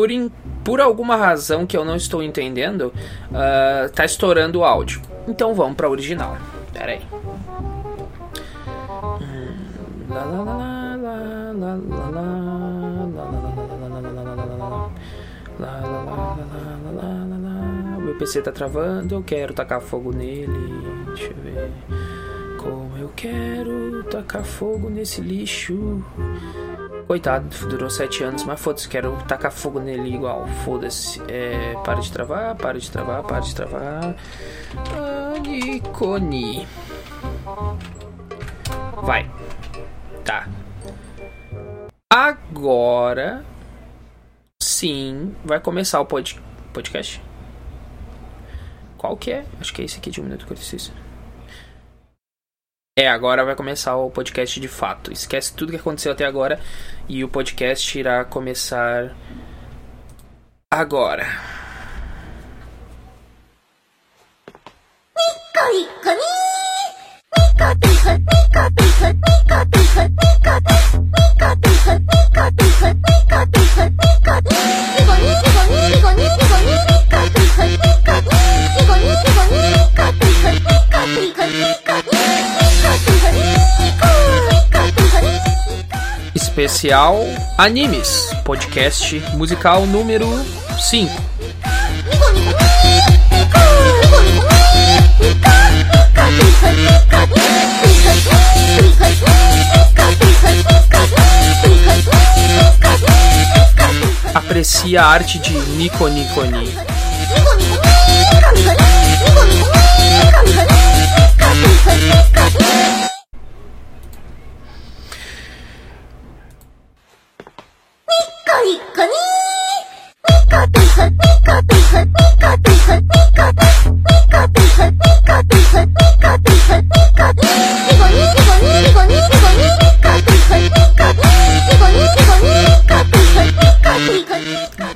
Tá, por, in, por alguma razão que eu não estou entendendo, uh, tá estourando o áudio. Então vamos pra original. Pera aí. O meu PC tá travando, eu quero tacar fogo nele. Deixa eu ver. Como eu quero tacar fogo nesse lixo. Coitado, durou sete anos, mas foda-se, quero tacar fogo nele igual. Foda-se. É, para de travar, para de travar, para de travar. Anicone. Vai. Tá. Agora. Sim, vai começar o pod podcast. Qual que é? Acho que é esse aqui de 1 minuto e 46. É, agora vai começar o podcast de fato. Esquece tudo que aconteceu até agora e o podcast irá começar agora. Especial Animes, podcast musical número 5. Aprecie a arte de Nico Niconi.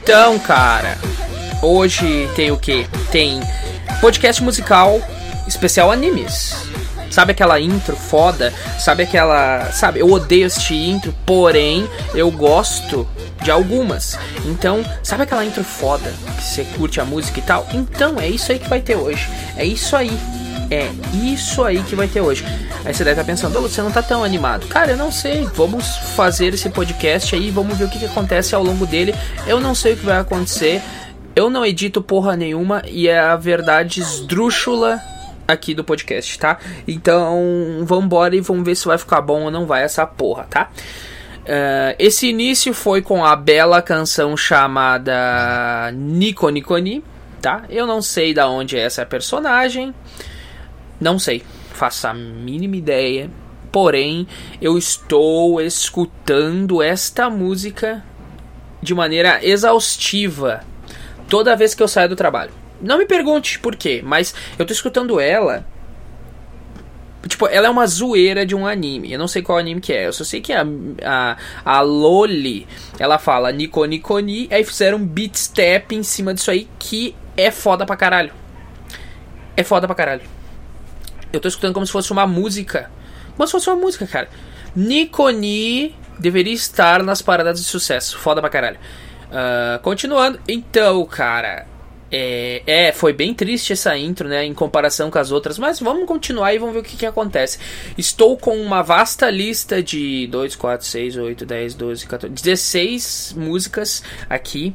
Então, cara, hoje tem o que? Tem podcast musical especial animes. Sabe aquela intro foda? Sabe aquela. Sabe, eu odeio este intro, porém eu gosto de algumas. Então, sabe aquela intro foda que você curte a música e tal? Então, é isso aí que vai ter hoje. É isso aí. É isso aí que vai ter hoje. Aí você deve estar tá pensando, você não tá tão animado. Cara, eu não sei. Vamos fazer esse podcast aí, vamos ver o que, que acontece ao longo dele. Eu não sei o que vai acontecer. Eu não edito porra nenhuma e é a verdade esdrúxula aqui do podcast, tá? Então, vambora e vamos ver se vai ficar bom ou não vai essa porra, tá? Uh, esse início foi com a bela canção chamada Nico Niconi, tá? Eu não sei da onde é essa personagem, não sei, faço a mínima ideia. Porém, eu estou escutando esta música de maneira exaustiva toda vez que eu saio do trabalho. Não me pergunte por quê, mas eu tô escutando ela. Tipo, ela é uma zoeira de um anime. Eu não sei qual anime que é. Eu só sei que a, a, a Loli, ela fala Nico Nikoni, aí fizeram um beat step em cima disso aí que é foda pra caralho. É foda pra caralho. Eu tô escutando como se fosse uma música. Como se fosse uma música, cara. Nikoni deveria estar nas paradas de sucesso. Foda pra caralho. Uh, continuando. Então, cara. É, é, foi bem triste essa intro, né, em comparação com as outras, mas vamos continuar e vamos ver o que, que acontece. Estou com uma vasta lista de 2, 4, 6, 8, 10, 12, 14, 16 músicas aqui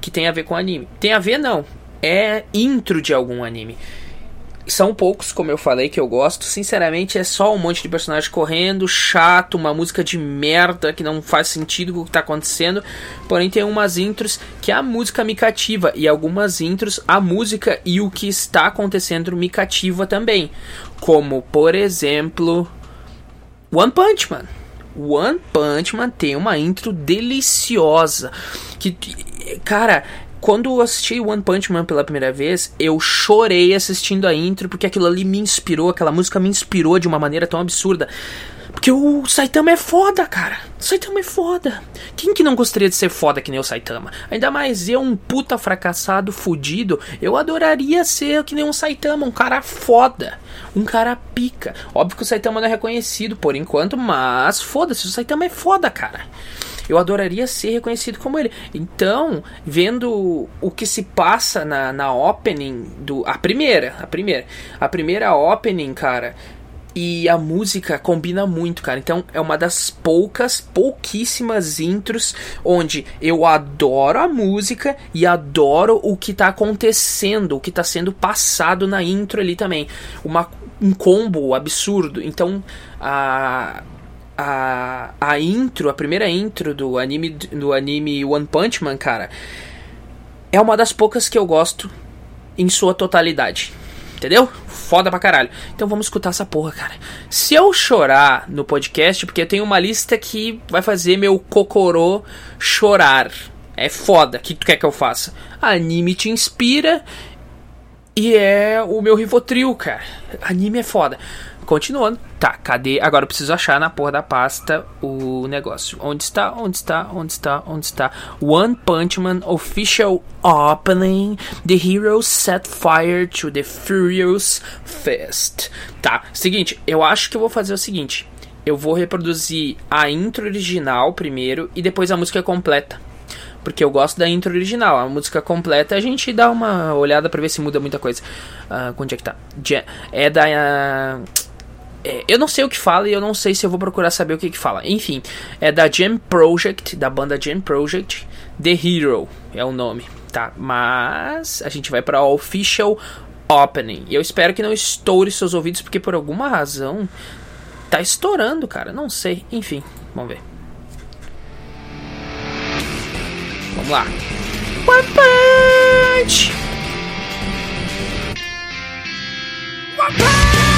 que tem a ver com anime. Tem a ver, não. É intro de algum anime. São poucos, como eu falei, que eu gosto. Sinceramente, é só um monte de personagem correndo, chato, uma música de merda que não faz sentido com o que está acontecendo. Porém, tem umas intros que a música me cativa, e algumas intros a música e o que está acontecendo me cativa também. Como, por exemplo, One Punch Man. One Punch Man tem uma intro deliciosa. Que, cara, quando eu assisti One Punch Man pela primeira vez, eu chorei assistindo a intro, porque aquilo ali me inspirou, aquela música me inspirou de uma maneira tão absurda. Porque o Saitama é foda, cara. O Saitama é foda. Quem que não gostaria de ser foda que nem o Saitama? Ainda mais eu, um puta fracassado, fudido. Eu adoraria ser que nem um Saitama, um cara foda. Um cara pica. Óbvio que o Saitama não é reconhecido por enquanto, mas foda-se, o Saitama é foda, cara. Eu adoraria ser reconhecido como ele. Então, vendo o que se passa na, na opening do. A primeira, a primeira. A primeira opening, cara. E a música combina muito, cara. Então é uma das poucas, pouquíssimas intros onde eu adoro a música e adoro o que tá acontecendo, o que tá sendo passado na intro ali também. Uma, um combo absurdo. Então a a, a intro, a primeira intro do anime, do anime One Punch Man, cara, é uma das poucas que eu gosto em sua totalidade. Entendeu? Foda pra caralho. Então vamos escutar essa porra, cara. Se eu chorar no podcast, porque eu tenho uma lista que vai fazer meu cocorô chorar. É foda. O que tu quer que eu faça? Anime te inspira e é o meu Rivotril, cara. Anime é foda. Continuando. Tá, cadê? Agora eu preciso achar na porra da pasta o negócio. Onde está? Onde está? Onde está? Onde está? One Punch Man Official Opening. The Heroes Set Fire to the Furious Fist. Tá, seguinte, eu acho que eu vou fazer o seguinte. Eu vou reproduzir a intro original primeiro e depois a música completa porque eu gosto da intro original. A música completa a gente dá uma olhada para ver se muda muita coisa. Uh, onde é que tá? É da. Uh, é, eu não sei o que fala e eu não sei se eu vou procurar saber o que, que fala. Enfim, é da Jam Project, da banda Jam Project. The Hero é o nome, tá? Mas a gente vai para Official Opening. E eu espero que não estoure seus ouvidos, porque por alguma razão tá estourando, cara. Não sei. Enfim, vamos ver. Vamos lá. One Punch! One Punch!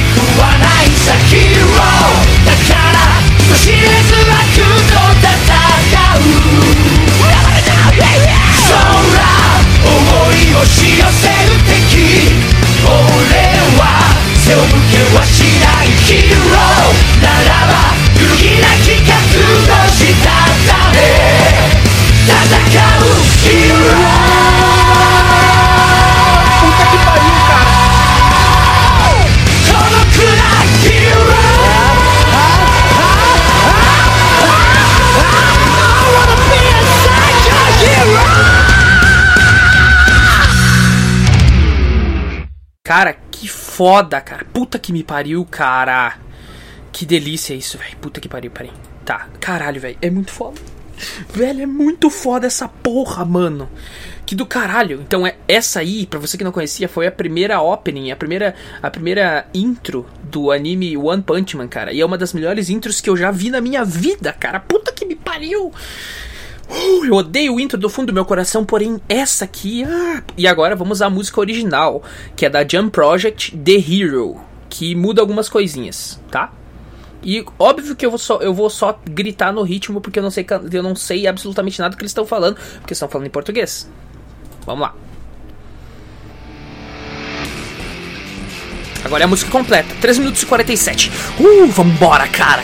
Cara, que foda, cara. Puta que me pariu, cara. Que delícia isso, velho. Puta que pariu, pariu. Tá, caralho, velho. É muito foda. Velho, é muito foda essa porra, mano. Que do caralho. Então, é essa aí, pra você que não conhecia, foi a primeira opening, a primeira, a primeira intro do anime One Punch Man, cara. E é uma das melhores intros que eu já vi na minha vida, cara. Puta que me pariu. Uh, eu odeio o intro do fundo do meu coração, porém essa aqui. Ah. E agora vamos à música original, que é da Jump Project The Hero, que muda algumas coisinhas, tá? E óbvio que eu vou só, eu vou só gritar no ritmo porque eu não sei, eu não sei absolutamente nada do que eles estão falando, porque estão falando em português. Vamos lá. Agora é a música completa, 3 minutos e 47. Uh, vambora, cara!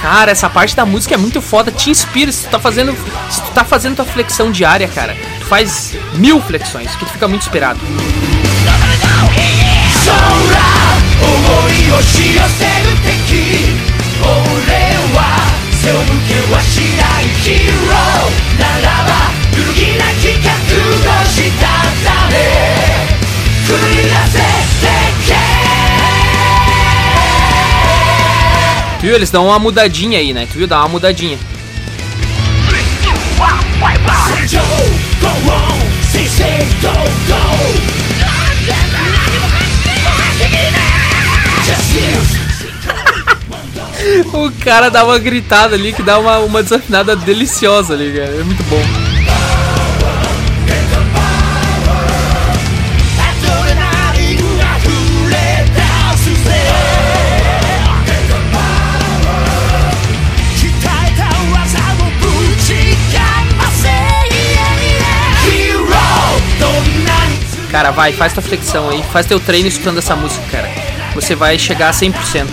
Cara, essa parte da música é muito foda. Te inspira. Se tu tá fazendo, se tu tá fazendo tua flexão diária, cara, tu faz mil flexões, que tu fica muito inspirado. Yeah! Hero viu? Eles dão uma mudadinha aí, né? Tu viu? Dá uma mudadinha. o cara dá uma gritada ali que dá uma, uma desafinada deliciosa ali, cara. É muito bom. Cara, vai, faz tua flexão aí, faz teu treino escutando essa música, cara. Você vai chegar a 100%.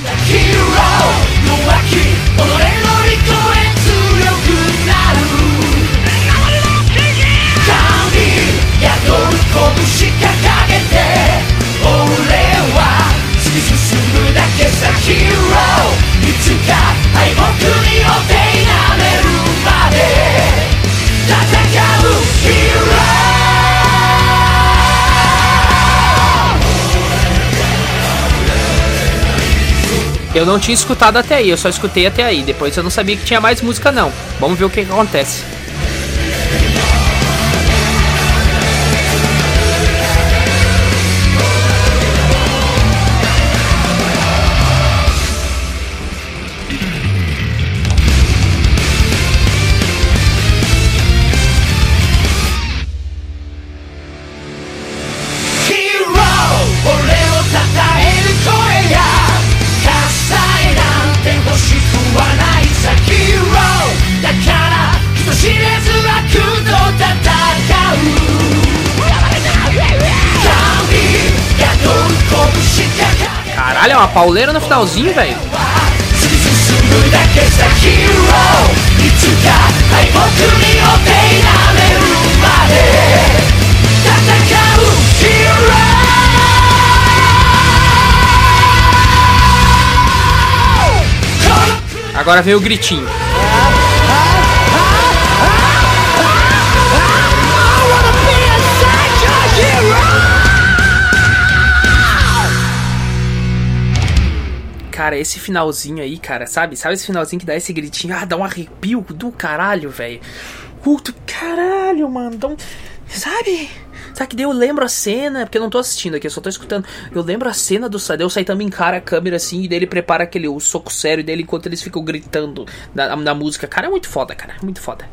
Eu não tinha escutado até aí, eu só escutei até aí. Depois eu não sabia que tinha mais música não. Vamos ver o que, que acontece. Uma pauleira no finalzinho, velho. Agora vem o gritinho. Cara, esse finalzinho aí, cara, sabe? Sabe esse finalzinho que dá esse gritinho? Ah, dá um arrepio do caralho, velho. Puto caralho, mano. Dá um... Sabe? Sabe que daí eu lembro a cena, porque eu não tô assistindo aqui, eu só tô escutando. Eu lembro a cena do Sadeu Saitama encara a câmera assim, e daí ele prepara aquele o soco sério dele enquanto eles ficam gritando na, na música. Cara, é muito foda, cara. É muito foda.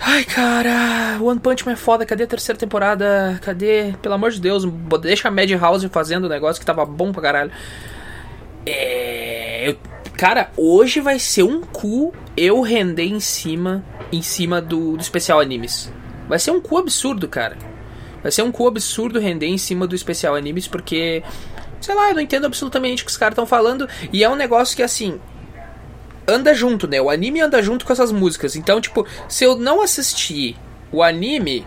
Ai, cara, One Punch Man é foda. Cadê a terceira temporada? Cadê? Pelo amor de Deus, deixa a Madhouse fazendo o negócio que tava bom pra caralho. É. Cara, hoje vai ser um cu eu render em cima em cima do, do especial animes. Vai ser um cu absurdo, cara. Vai ser um cu absurdo render em cima do especial animes, porque. Sei lá, eu não entendo absolutamente o que os caras estão falando. E é um negócio que, assim. Anda junto, né? O anime anda junto com essas músicas. Então, tipo, se eu não assistir o anime,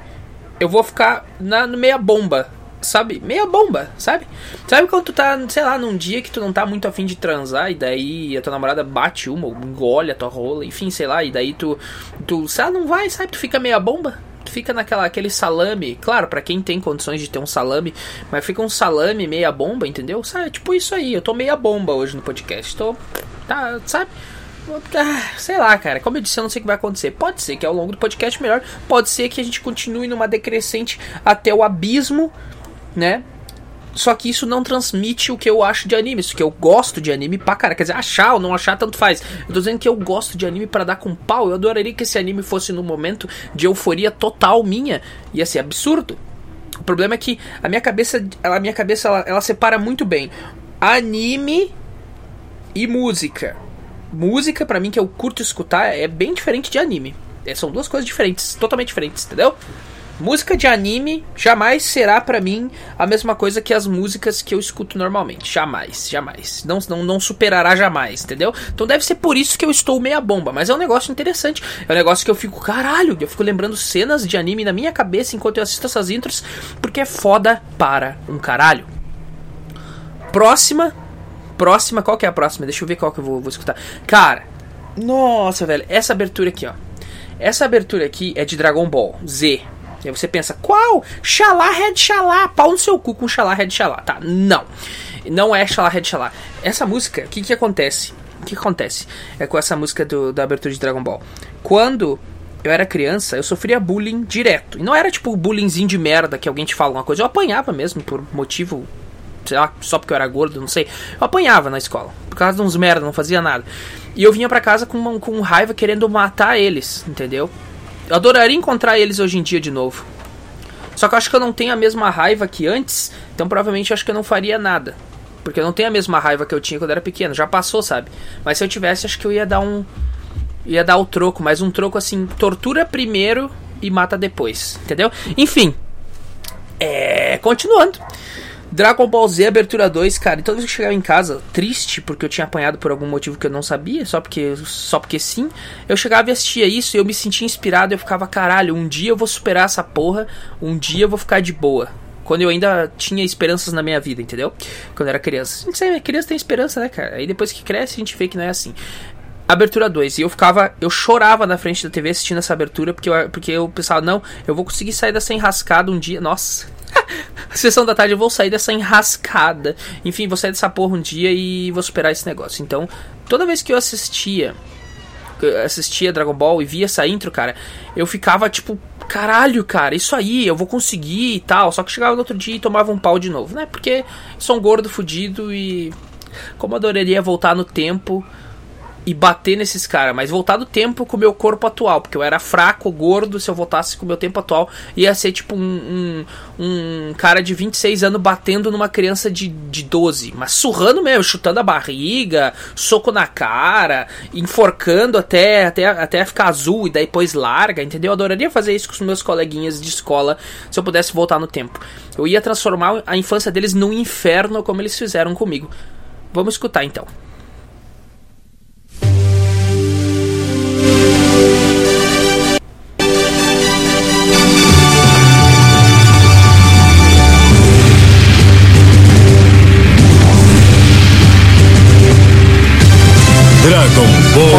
eu vou ficar na meia bomba sabe, meia bomba, sabe? Sabe quando tu tá, sei lá, num dia que tu não tá muito afim de transar e daí a tua namorada bate uma, engole a tua rola, enfim, sei lá, e daí tu, tu, sei lá, não vai, sabe? Tu fica meia bomba, tu fica naquela aquele salame, claro, para quem tem condições de ter um salame, mas fica um salame meia bomba, entendeu? Sabe? Tipo isso aí, eu tô meia bomba hoje no podcast, tô, tá, sabe? Ah, sei lá, cara. Como eu disse, eu não sei o que vai acontecer. Pode ser que ao longo do podcast melhor. Pode ser que a gente continue numa decrescente até o abismo né? Só que isso não transmite o que eu acho de anime, isso que eu gosto de anime pra cara. Quer dizer, achar ou não achar, tanto faz. Eu tô dizendo que eu gosto de anime para dar com pau. Eu adoraria que esse anime fosse no momento de euforia total minha. Ia ser absurdo. O problema é que a minha cabeça, a minha cabeça ela, ela separa muito bem anime e música. Música, para mim, que eu curto escutar, é bem diferente de anime. É, são duas coisas diferentes, totalmente diferentes, entendeu? Música de anime jamais será para mim a mesma coisa que as músicas que eu escuto normalmente. Jamais, jamais. Não, não, não superará jamais, entendeu? Então deve ser por isso que eu estou meia bomba. Mas é um negócio interessante. É um negócio que eu fico, caralho, eu fico lembrando cenas de anime na minha cabeça enquanto eu assisto essas intros, porque é foda para um caralho. Próxima. Próxima, qual que é a próxima? Deixa eu ver qual que eu vou, vou escutar. Cara, nossa, velho, essa abertura aqui, ó. Essa abertura aqui é de Dragon Ball Z. Aí você pensa, qual? Xalá, Red Xalá, pau no seu cu com Xalá, Red Xalá. Tá, não. Não é Xalá, Red Xalá. Essa música, o que que acontece? que acontece é com essa música do, da abertura de Dragon Ball? Quando eu era criança, eu sofria bullying direto. E não era tipo bullyingzinho de merda que alguém te fala alguma coisa. Eu apanhava mesmo por motivo, sei lá, só porque eu era gordo, não sei. Eu apanhava na escola. Por causa de uns merda, não fazia nada. E eu vinha para casa com, com raiva querendo matar eles, entendeu? Eu adoraria encontrar eles hoje em dia de novo. Só que eu acho que eu não tenho a mesma raiva que antes, então provavelmente eu acho que eu não faria nada. Porque eu não tenho a mesma raiva que eu tinha quando eu era pequeno, já passou, sabe? Mas se eu tivesse, acho que eu ia dar um. ia dar o troco, mas um troco assim: tortura primeiro e mata depois, entendeu? Enfim. É. Continuando. Dragon Ball Z Abertura 2, cara, e toda vez que eu chegava em casa, triste, porque eu tinha apanhado por algum motivo que eu não sabia, só porque, só porque sim, eu chegava e assistia isso e eu me sentia inspirado, eu ficava, caralho, um dia eu vou superar essa porra, um dia eu vou ficar de boa. Quando eu ainda tinha esperanças na minha vida, entendeu? Quando eu era criança. Gente sabe, criança tem esperança, né, cara? Aí depois que cresce, a gente vê que não é assim. Abertura 2. E eu ficava. Eu chorava na frente da TV assistindo essa abertura, porque eu, porque eu pensava, não, eu vou conseguir sair dessa enrascada um dia. Nossa. Sessão da tarde eu vou sair dessa enrascada. Enfim, vou sair dessa porra um dia e vou superar esse negócio. Então, toda vez que eu assistia. Assistia Dragon Ball e via essa intro, cara, eu ficava tipo, caralho, cara, isso aí, eu vou conseguir e tal. Só que chegava no outro dia e tomava um pau de novo, né? Porque sou um gordo fudido e. Como adoraria voltar no tempo e bater nesses caras, mas voltar do tempo com o meu corpo atual, porque eu era fraco, gordo, se eu voltasse com o meu tempo atual, ia ser tipo um, um, um cara de 26 anos batendo numa criança de, de 12, mas surrando mesmo, chutando a barriga, soco na cara, enforcando até, até, até ficar azul e daí depois larga, entendeu? Eu adoraria fazer isso com os meus coleguinhas de escola se eu pudesse voltar no tempo. Eu ia transformar a infância deles num inferno como eles fizeram comigo. Vamos escutar então.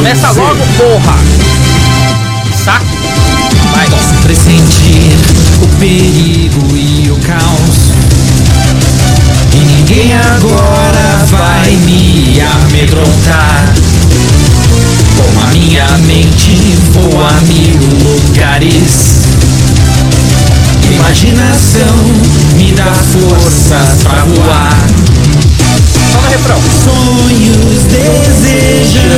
Começa logo, porra! Saco? Vai. Posso pressentir o perigo e o caos. E ninguém agora vai me amedrontar. Com a minha mente vou a mil lugares. Imaginação me dá forças pra voar. Só no refrão. Sonhos desejamos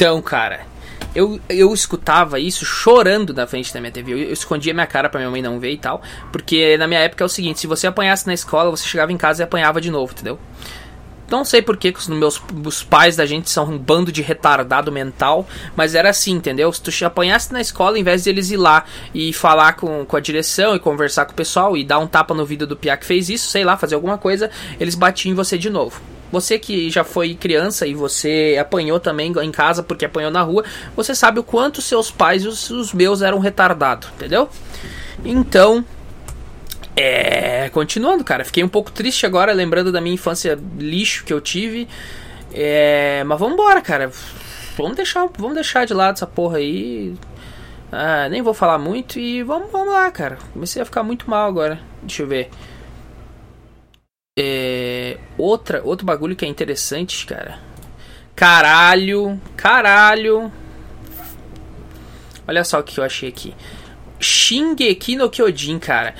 Então, cara, eu, eu escutava isso chorando na frente da minha TV. Eu, eu escondia minha cara pra minha mãe não ver e tal. Porque na minha época é o seguinte: se você apanhasse na escola, você chegava em casa e apanhava de novo, entendeu? Não sei por que os meus os pais da gente são um bando de retardado mental, mas era assim, entendeu? Se tu te apanhasse na escola, em vez de eles ir lá e falar com, com a direção e conversar com o pessoal e dar um tapa no vídeo do Pia que fez isso, sei lá, fazer alguma coisa, eles batiam em você de novo. Você que já foi criança e você apanhou também em casa porque apanhou na rua, você sabe o quanto seus pais e os, os meus eram retardados, entendeu? Então, é. Continuando, cara. Fiquei um pouco triste agora, lembrando da minha infância lixo que eu tive. É. Mas vamos embora, cara. Vamos deixar, vamos deixar de lado essa porra aí. Ah, nem vou falar muito e vamos, vamos lá, cara. Comecei a ficar muito mal agora. Deixa eu ver. É, outra, outro bagulho que é interessante, cara. Caralho, caralho. Olha só o que eu achei aqui. Shingeki no Kyojin, cara.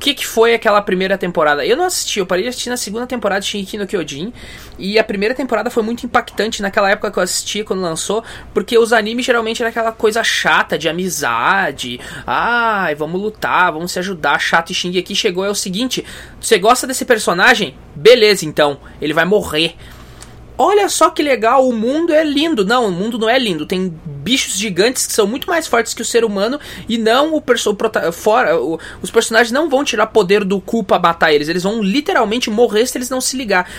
Que, que foi aquela primeira temporada? Eu não assisti, eu parei de assistir na segunda temporada de Shingeki no Kyojin. E a primeira temporada foi muito impactante naquela época que eu assisti, quando lançou, porque os animes geralmente era aquela coisa chata de amizade. Ai, vamos lutar, vamos se ajudar, chato. E Shingeki chegou, é o seguinte: você gosta desse personagem? Beleza, então, ele vai morrer olha só que legal, o mundo é lindo. Não, o mundo não é lindo. Tem bichos gigantes que são muito mais fortes que o ser humano e não o, perso fora o, os personagens não vão tirar poder do cu pra matar eles. Eles vão literalmente morrer se eles não se ligar.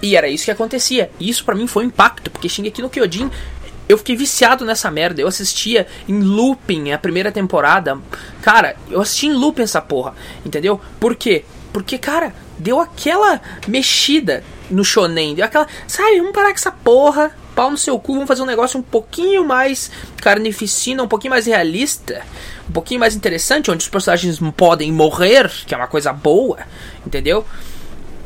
E era isso que acontecia. E isso para mim foi um impacto, porque aqui no Kyojin eu fiquei viciado nessa merda. Eu assistia em looping a primeira temporada. Cara, eu assisti em looping essa porra. Entendeu? Por quê? Porque, cara, deu aquela mexida no shonen. Aquela, sabe, vamos parar com essa porra. Pau no seu cu, vamos fazer um negócio um pouquinho mais carnificina, um pouquinho mais realista, um pouquinho mais interessante, onde os personagens podem morrer, que é uma coisa boa, entendeu?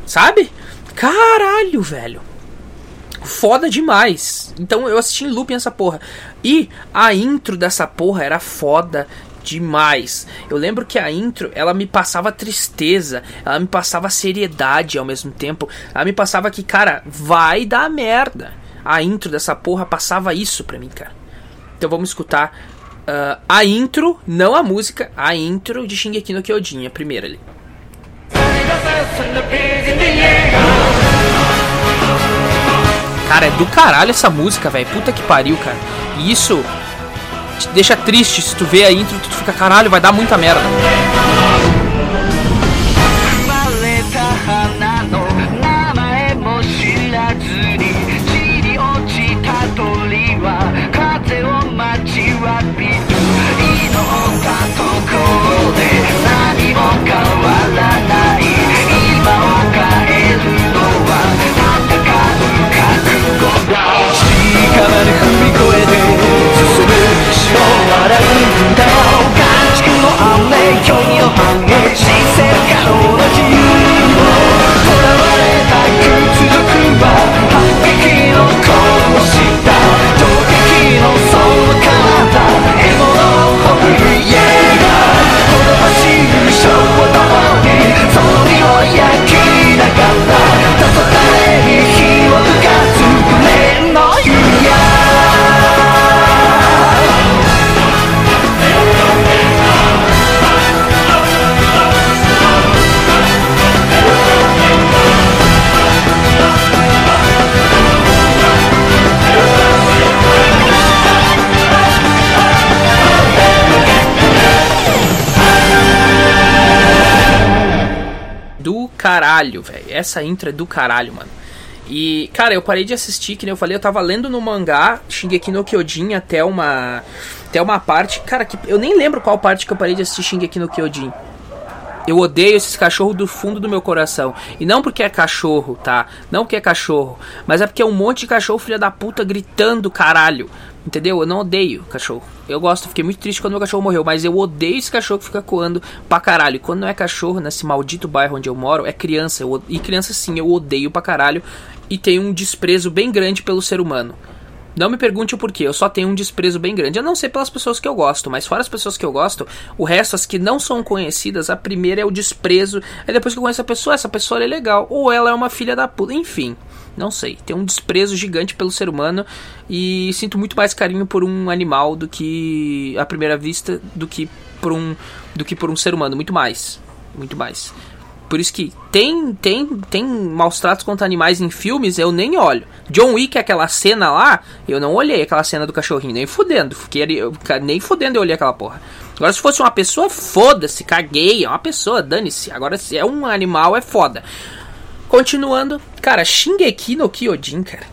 Sabe? Caralho, velho. Foda demais. Então eu assisti em looping essa porra. E a intro dessa porra era foda demais. Eu lembro que a intro, ela me passava tristeza, ela me passava seriedade ao mesmo tempo. Ela me passava que, cara, vai dar merda. A intro dessa porra passava isso pra mim, cara. Então vamos escutar uh, a intro, não a música, a intro de Shingeki no Kyojin, a primeira ali. Cara, é do caralho essa música, velho. Puta que pariu, cara. E isso te deixa triste se tu vê a intro tu fica, caralho, vai dar muita merda. 新鮮可自由われた屈辱 caralho, velho. Essa intro é do caralho, mano. E, cara, eu parei de assistir, que nem eu falei, eu tava lendo no mangá Shingeki no Kyojin até uma até uma parte, cara, que eu nem lembro qual parte que eu parei de assistir Shingeki no Kyojin. Eu odeio esses cachorros do fundo do meu coração. E não porque é cachorro, tá? Não porque é cachorro. Mas é porque é um monte de cachorro filha da puta gritando caralho. Entendeu? Eu não odeio cachorro. Eu gosto, fiquei muito triste quando meu cachorro morreu, mas eu odeio esse cachorro que fica coando pra caralho. E quando não é cachorro, nesse maldito bairro onde eu moro, é criança. Eu, e criança sim, eu odeio pra caralho. E tenho um desprezo bem grande pelo ser humano. Não me pergunte o porquê, eu só tenho um desprezo bem grande. Eu não sei pelas pessoas que eu gosto, mas fora as pessoas que eu gosto, o resto, as que não são conhecidas, a primeira é o desprezo. Aí depois que eu conheço a pessoa, essa pessoa é legal. Ou ela é uma filha da puta. Enfim. Não sei. Tenho um desprezo gigante pelo ser humano e sinto muito mais carinho por um animal do que à primeira vista do que por um do que por um ser humano, muito mais, muito mais. Por isso que tem tem tem maus tratos contra animais em filmes, eu nem olho. John Wick, aquela cena lá, eu não olhei aquela cena do cachorrinho, nem fudendo. Fiquei, nem fudendo eu olhei aquela porra. Agora, se fosse uma pessoa, foda-se, caguei. É uma pessoa, dane-se. Agora, se é um animal, é foda. Continuando, cara, Shingeki no Kyojin, cara.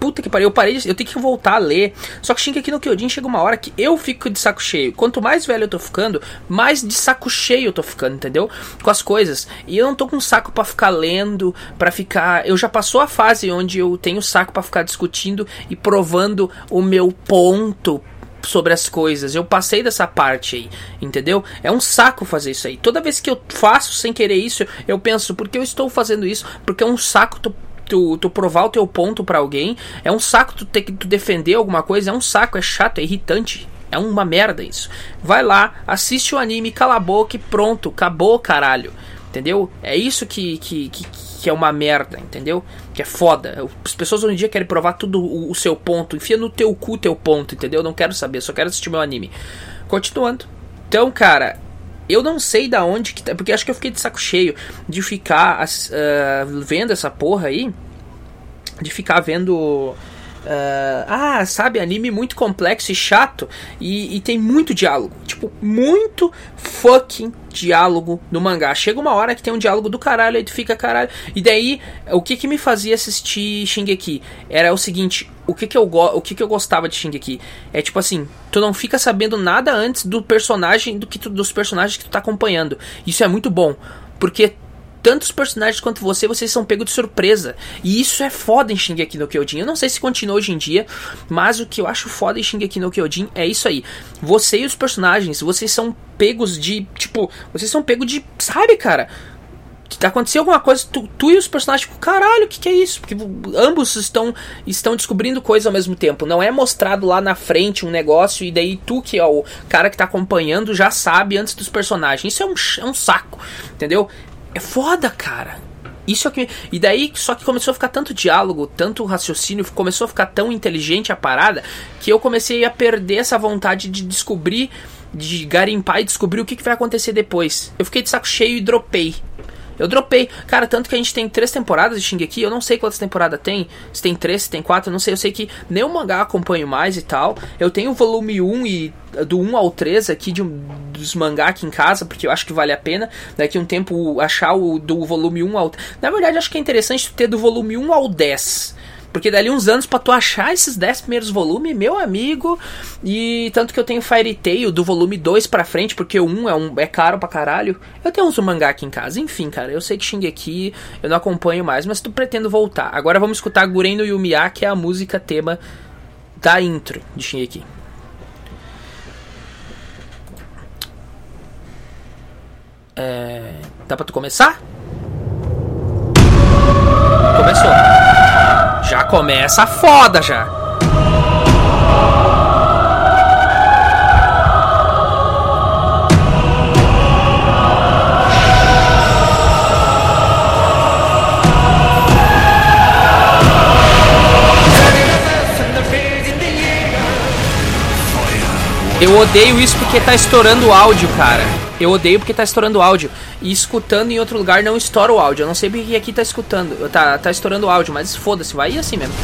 Puta que pariu, eu parei, eu tenho que voltar a ler. Só que Shingeki no Kyojin chega uma hora que eu fico de saco cheio. Quanto mais velho eu tô ficando, mais de saco cheio eu tô ficando, entendeu? Com as coisas. E eu não tô com saco para ficar lendo, para ficar. Eu já passou a fase onde eu tenho saco para ficar discutindo e provando o meu ponto sobre as coisas. Eu passei dessa parte aí, entendeu? É um saco fazer isso aí. Toda vez que eu faço sem querer isso, eu penso, por que eu estou fazendo isso? Porque é um saco tu, tu, provar o teu ponto para alguém. É um saco tu ter que tu defender alguma coisa. É um saco, é chato, é irritante. É uma merda isso. Vai lá, assiste o anime, cala a boca e pronto, acabou, caralho. Entendeu? É isso que, que, que, que é uma merda, entendeu? Que é foda. As pessoas hoje em dia querem provar tudo o, o seu ponto. Enfia no teu cu teu ponto, entendeu? Não quero saber, só quero assistir meu anime. Continuando. Então, cara, eu não sei da onde que tá. Porque acho que eu fiquei de saco cheio de ficar uh, vendo essa porra aí. De ficar vendo Uh, ah, sabe, anime muito complexo e chato e, e, tem muito diálogo. Tipo, muito fucking diálogo no mangá. Chega uma hora que tem um diálogo do caralho, aí tu fica caralho. E daí, o que que me fazia assistir Shingeki? Era o seguinte, o que que eu, o que que eu gostava de Shingeki? É tipo assim, tu não fica sabendo nada antes do personagem, do que tu, dos personagens que tu tá acompanhando. Isso é muito bom, porque tantos personagens quanto você, vocês são pegos de surpresa. E isso é foda em Shingeki no Kyojin. Eu não sei se continua hoje em dia, mas o que eu acho foda em Shingeki no Kyojin é isso aí. Você e os personagens, vocês são pegos de, tipo, vocês são pegos de, sabe, cara? aconteceu alguma coisa, tu, tu, e os personagens, tipo, caralho, o que, que é isso? Porque ambos estão, estão descobrindo coisas ao mesmo tempo. Não é mostrado lá na frente um negócio e daí tu, que é o cara que tá acompanhando, já sabe antes dos personagens. Isso é um, é um saco, entendeu? É foda, cara. Isso é que. E daí, só que começou a ficar tanto diálogo, tanto raciocínio, começou a ficar tão inteligente a parada, que eu comecei a perder essa vontade de descobrir, de garimpar e descobrir o que, que vai acontecer depois. Eu fiquei de saco cheio e dropei. Eu dropei. Cara, tanto que a gente tem três temporadas de Shingeki. Eu não sei quantas temporadas tem. Se tem três, se tem quatro, eu não sei. Eu sei que nem o mangá acompanho mais e tal. Eu tenho o volume 1 e do 1 ao 3 aqui de um, dos mangá aqui em casa, porque eu acho que vale a pena. Daqui um tempo achar o do volume 1 ao. Na verdade, acho que é interessante ter do volume 1 ao 10 porque dali uns anos para tu achar esses 10 primeiros volumes, meu amigo. E tanto que eu tenho Fairy Tail do volume 2 pra frente, porque o 1 é, um, é caro pra caralho. Eu tenho uns mangá aqui em casa. Enfim, cara, eu sei que Shingeki eu não acompanho mais, mas tu pretendo voltar. Agora vamos escutar Guren no Yumiya, que é a música tema da intro de Shingeki. É... Dá pra tu começar? Começou. Já começa foda já. Eu odeio isso porque tá estourando o áudio, cara. Eu odeio porque tá estourando áudio. E escutando em outro lugar não estoura o áudio. Eu não sei porque aqui tá escutando. Tá, tá estourando o áudio, mas foda-se, vai assim mesmo.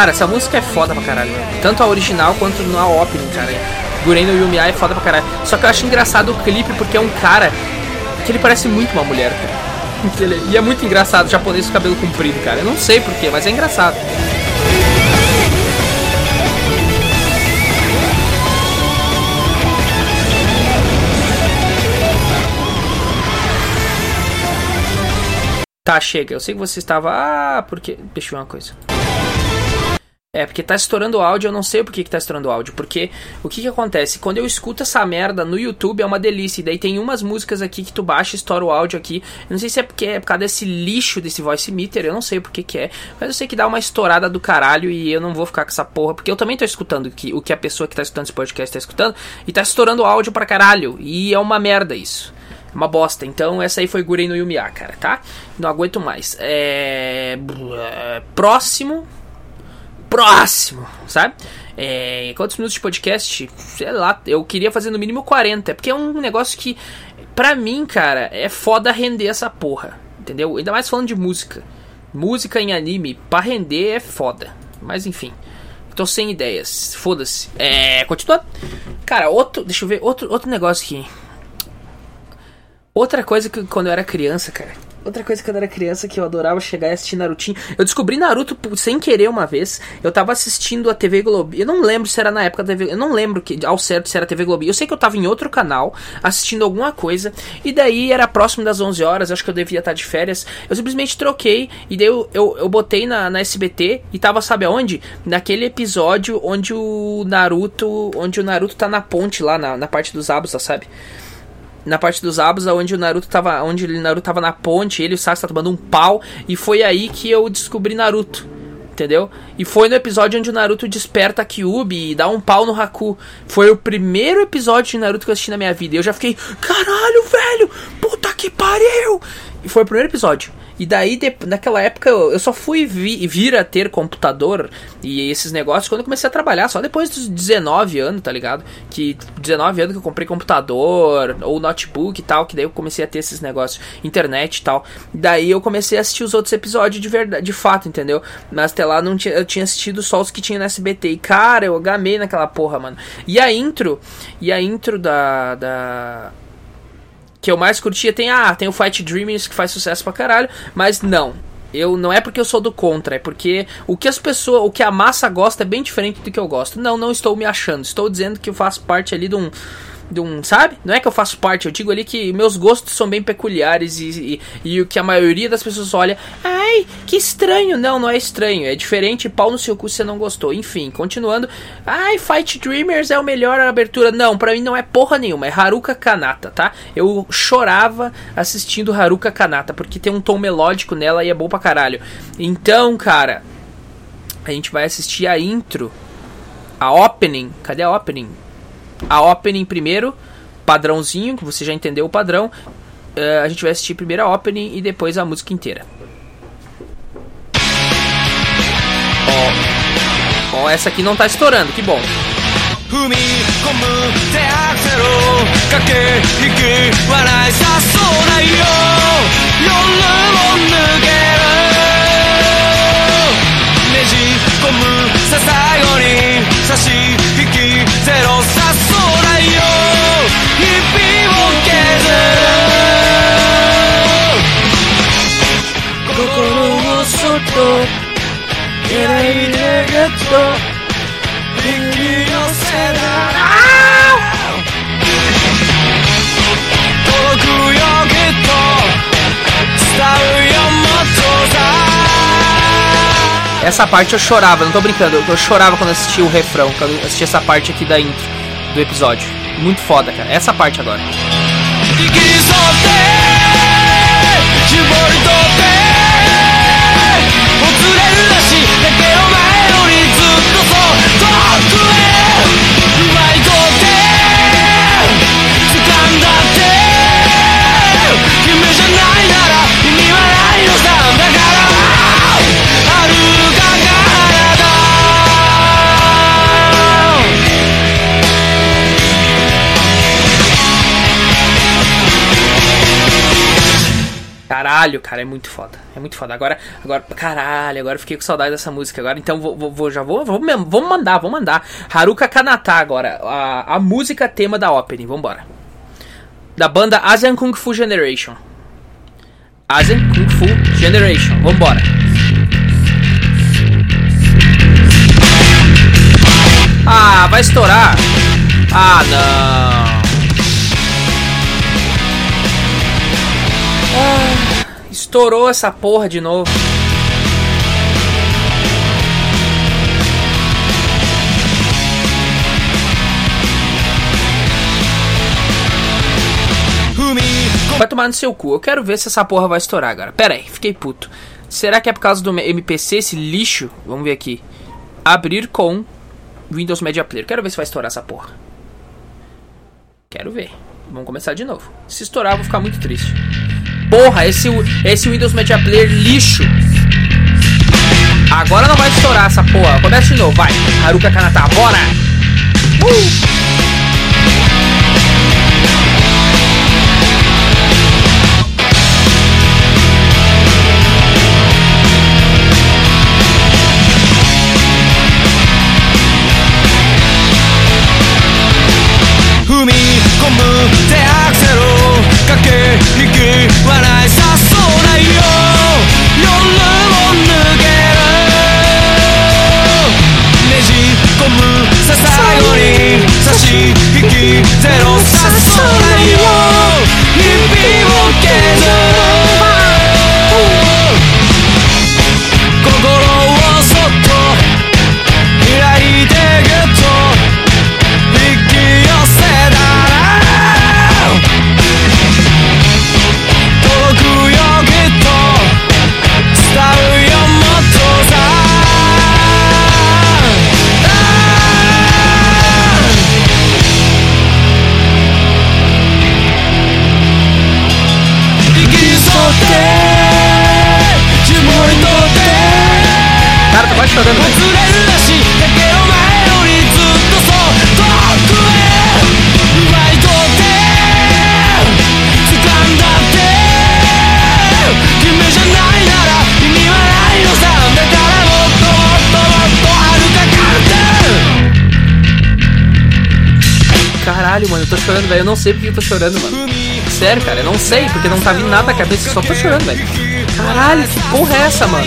Cara, essa música é foda pra caralho. Tanto a original quanto na opening, cara. Guren no Yumiya é foda pra caralho. Só que eu acho engraçado o clipe porque é um cara que ele parece muito uma mulher, cara. E é muito engraçado, japonês com cabelo comprido, cara. Eu não sei porquê, mas é engraçado. Tá, chega. Eu sei que você estava. Ah, porque. Deixa eu ver uma coisa. É, porque tá estourando o áudio, eu não sei por que, tá estourando o áudio. Porque o que que acontece? Quando eu escuto essa merda no YouTube é uma delícia. E daí tem umas músicas aqui que tu baixa e estoura o áudio aqui. Eu não sei se é porque é por causa desse lixo desse voice meter, eu não sei por que que é. Mas eu sei que dá uma estourada do caralho e eu não vou ficar com essa porra. Porque eu também tô escutando que, o que a pessoa que tá escutando esse podcast tá escutando. E tá estourando o áudio pra caralho. E é uma merda isso. É Uma bosta. Então essa aí foi Gurei no Yumiya, cara, tá? Não aguento mais. É... Próximo próximo, sabe? É, quantos minutos de podcast? Sei lá, eu queria fazer no mínimo 40, porque é um negócio que, pra mim, cara, é foda render essa porra, entendeu? Ainda mais falando de música. Música em anime, pra render é foda. Mas enfim, tô sem ideias, foda-se. É, continuando. Cara, outro, deixa eu ver, outro, outro negócio aqui. Outra coisa que quando eu era criança, cara. Outra coisa que eu era criança que eu adorava chegar e assistir Narutinho. Eu descobri Naruto sem querer uma vez. Eu tava assistindo a TV Globo. Eu não lembro se era na época da TV. Eu não lembro que, ao certo se era TV Globo. Eu sei que eu tava em outro canal assistindo alguma coisa. E daí era próximo das 11 horas. Acho que eu devia estar de férias. Eu simplesmente troquei. E daí eu, eu, eu botei na, na SBT. E tava, sabe aonde? Naquele episódio onde o Naruto. Onde o Naruto tá na ponte lá, na, na parte dos Abusa, sabe? Na parte dos abos, onde o Naruto tava, onde o Naruto tava na ponte, ele e o Sasuke tá tomando um pau, e foi aí que eu descobri Naruto. Entendeu? E foi no episódio onde o Naruto desperta a Kyuubi e dá um pau no Haku. Foi o primeiro episódio de Naruto que eu assisti na minha vida. E eu já fiquei, caralho, velho! Puta que pariu! E foi o primeiro episódio. E daí, de- naquela época, eu eu só fui vi- vir a ter computador e esses negócios quando eu comecei a trabalhar, só depois dos 19 anos, tá ligado? Que 19 anos que eu comprei computador ou notebook e tal, que daí eu comecei a ter esses negócios, internet e tal. Daí eu comecei a assistir os outros episódios de verdade, de fato, entendeu? Mas até lá não tinha, eu tinha assistido só os que tinha no SBT. E cara, eu gamei naquela porra, mano. E a intro, e a intro da da que eu mais curtia tem ah, tem o Fight Dreamers que faz sucesso pra caralho, mas não. Eu não é porque eu sou do contra, é porque o que as pessoas, o que a massa gosta é bem diferente do que eu gosto. Não, não estou me achando. Estou dizendo que eu faço parte ali de um de um, sabe? Não é que eu faço parte, eu digo ali que meus gostos são bem peculiares e, e, e o que a maioria das pessoas olha, ai, que estranho. Não, não é estranho, é diferente, pau no seu cu se você não gostou. Enfim, continuando. Ai, Fight Dreamers é o melhor abertura. Não, pra mim não é porra nenhuma, é Haruka Kanata, tá? Eu chorava assistindo Haruka Kanata, porque tem um tom melódico nela e é bom pra caralho. Então, cara, a gente vai assistir a intro, a opening. Cadê a opening? A opening primeiro, padrãozinho, que você já entendeu o padrão. Eh, a gente vai assistir primeiro a opening e depois a música inteira. Ó, ó, essa aqui não tá estourando, que bom. 踏み込む手アクセル駆け引き笑いさそうだよ夜も抜け Essa parte eu chorava, não tô brincando, eu chorava quando assisti o refrão, quando assisti essa parte aqui da intro do episódio. Muito foda, cara. Essa parte agora. 引 Caralho, cara, é muito foda. É muito foda. Agora, agora, caralho, agora fiquei com saudade dessa música agora. Então vou, vou, vou- já vou, vou mesmo, vamos mandar, vamos mandar. Haruka Kanata agora, a, a música tema da opening, vambora. Da banda Asian Kung Fu Generation. Asen Kung Fu Generation. Vambora. Ah, vai estourar. Ah, não. Estourou essa porra de novo. Vai tomar no seu cu. Eu quero ver se essa porra vai estourar agora. Pera aí, fiquei puto. Será que é por causa do MPC, esse lixo? Vamos ver aqui. Abrir com Windows Media Player. Quero ver se vai estourar essa porra. Quero ver. Vamos começar de novo. Se estourar, eu vou ficar muito triste. Porra, esse, esse Windows Media Player lixo. Agora não vai estourar essa porra. Começa de novo, vai. Haruka Kanata, bora! Uh! Caralho, chorando, velho. Eu não sei porque eu tô chorando, mano. Sério, cara, eu não sei, porque não tá vindo nada na cabeça, eu só tô chorando, velho. Caralho, que porra é essa, mano?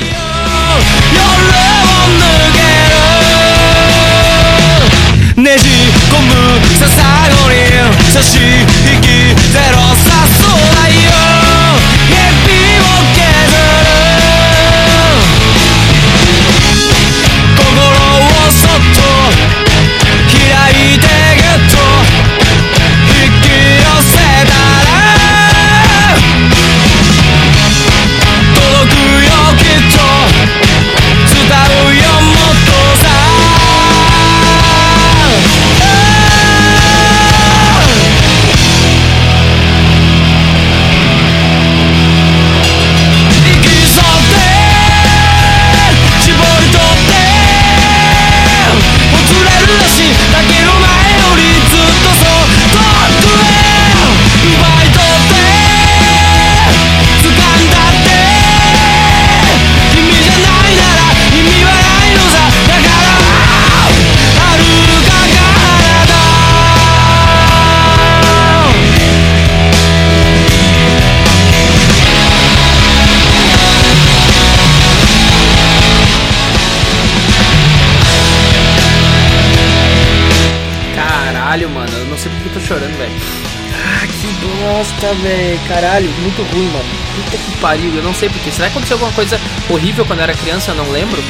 Bosta, velho. Caralho, muito ruim, mano. Puta que pariu. Eu não sei porquê. Será que aconteceu alguma coisa horrível quando eu era criança? Eu não lembro.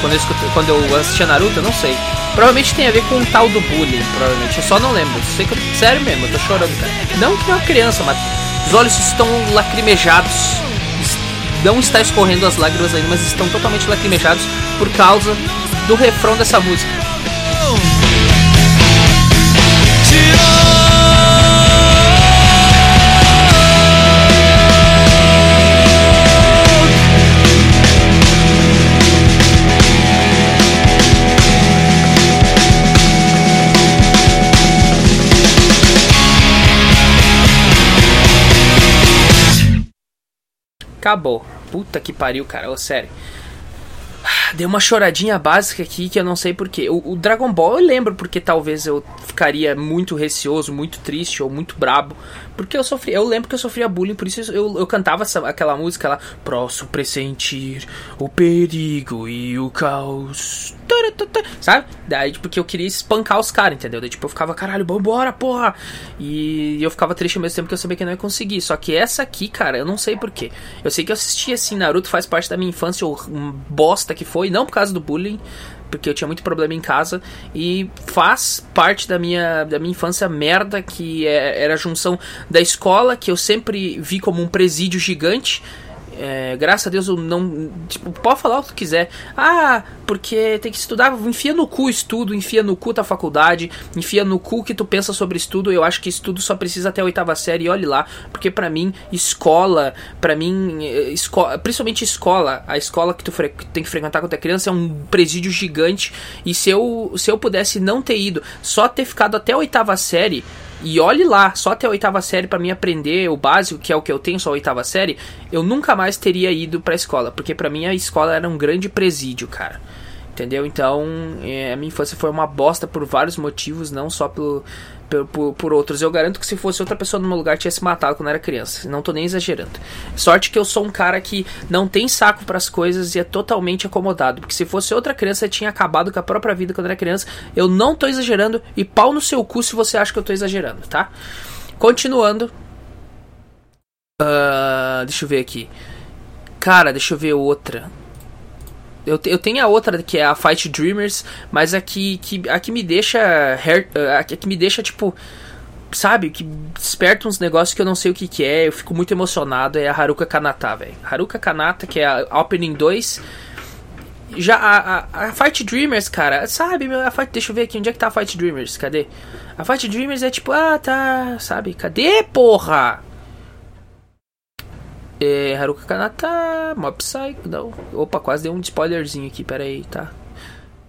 Quando eu, escutei, quando eu assistia Naruto, eu não sei. Provavelmente tem a ver com o tal do bullying, provavelmente. Eu só não lembro. Sei que eu, sério mesmo, eu tô chorando, cara. Não que não é criança, mas os olhos estão lacrimejados. Não está escorrendo as lágrimas ainda, mas estão totalmente lacrimejados por causa do refrão dessa música. Acabou. Puta que pariu, cara. Ô, sério. Deu uma choradinha básica aqui que eu não sei porquê. O, o Dragon Ball eu lembro porque talvez eu ficaria muito receoso, muito triste ou muito brabo. Porque eu sofri. Eu lembro que eu sofria bullying, por isso eu, eu cantava essa, aquela música lá. Posso pressentir o perigo e o caos. Sabe? Daí, tipo, porque eu queria espancar os caras, entendeu? Daí, tipo, eu ficava, caralho, vambora, porra! E eu ficava triste ao mesmo tempo que eu sabia que eu não ia conseguir. Só que essa aqui, cara, eu não sei porquê. Eu sei que eu assisti assim, Naruto faz parte da minha infância, ou bosta que foi, não por causa do bullying, porque eu tinha muito problema em casa e faz parte da minha, da minha infância merda que é, era a junção da escola que eu sempre vi como um presídio gigante é, graças a Deus eu não. Tipo, pode falar o que quiser. Ah, porque tem que estudar. Enfia no cu estudo, enfia no cu tua faculdade, enfia no cu que tu pensa sobre estudo. Eu acho que estudo só precisa até a oitava série. Olhe lá, porque para mim, escola, para mim, eh, escola, principalmente escola, a escola que tu tem que frequentar quando é criança é um presídio gigante. E se eu, se eu pudesse não ter ido, só ter ficado até a oitava série e olhe lá, só até a oitava série para mim aprender o básico, que é o que eu tenho, só a oitava série, eu nunca mais teria ido pra escola, porque para mim a escola era um grande presídio, cara. Entendeu? Então, é, a minha infância foi uma bosta por vários motivos, não só pelo, por, por, por, outros. Eu garanto que se fosse outra pessoa no meu lugar, tinha se matado quando era criança. Não tô nem exagerando. Sorte que eu sou um cara que não tem saco para as coisas e é totalmente acomodado. Porque se fosse outra criança, tinha acabado com a própria vida quando era criança. Eu não tô exagerando e pau no seu cu se você acha que eu tô exagerando, tá? Continuando. Uh, deixa eu ver aqui. Cara, deixa eu ver outra. Eu, eu tenho a outra que é a Fight Dreamers, mas a que, que, a que me deixa. A que me deixa, tipo. Sabe? Que desperta uns negócios que eu não sei o que, que é. Eu fico muito emocionado. É a Haruka Kanata, velho. Haruka Kanata, que é a Opening 2. Já a, a, a, Fight Dreamers, cara, sabe? A Fight, deixa eu ver aqui, onde é que tá a Fight Dreamers? Cadê? A Fight Dreamers é tipo, ah, tá, sabe? Cadê, porra? É, Haruka Kanata, Mob Psycho, não. Opa, quase deu um spoilerzinho aqui, pera aí, tá?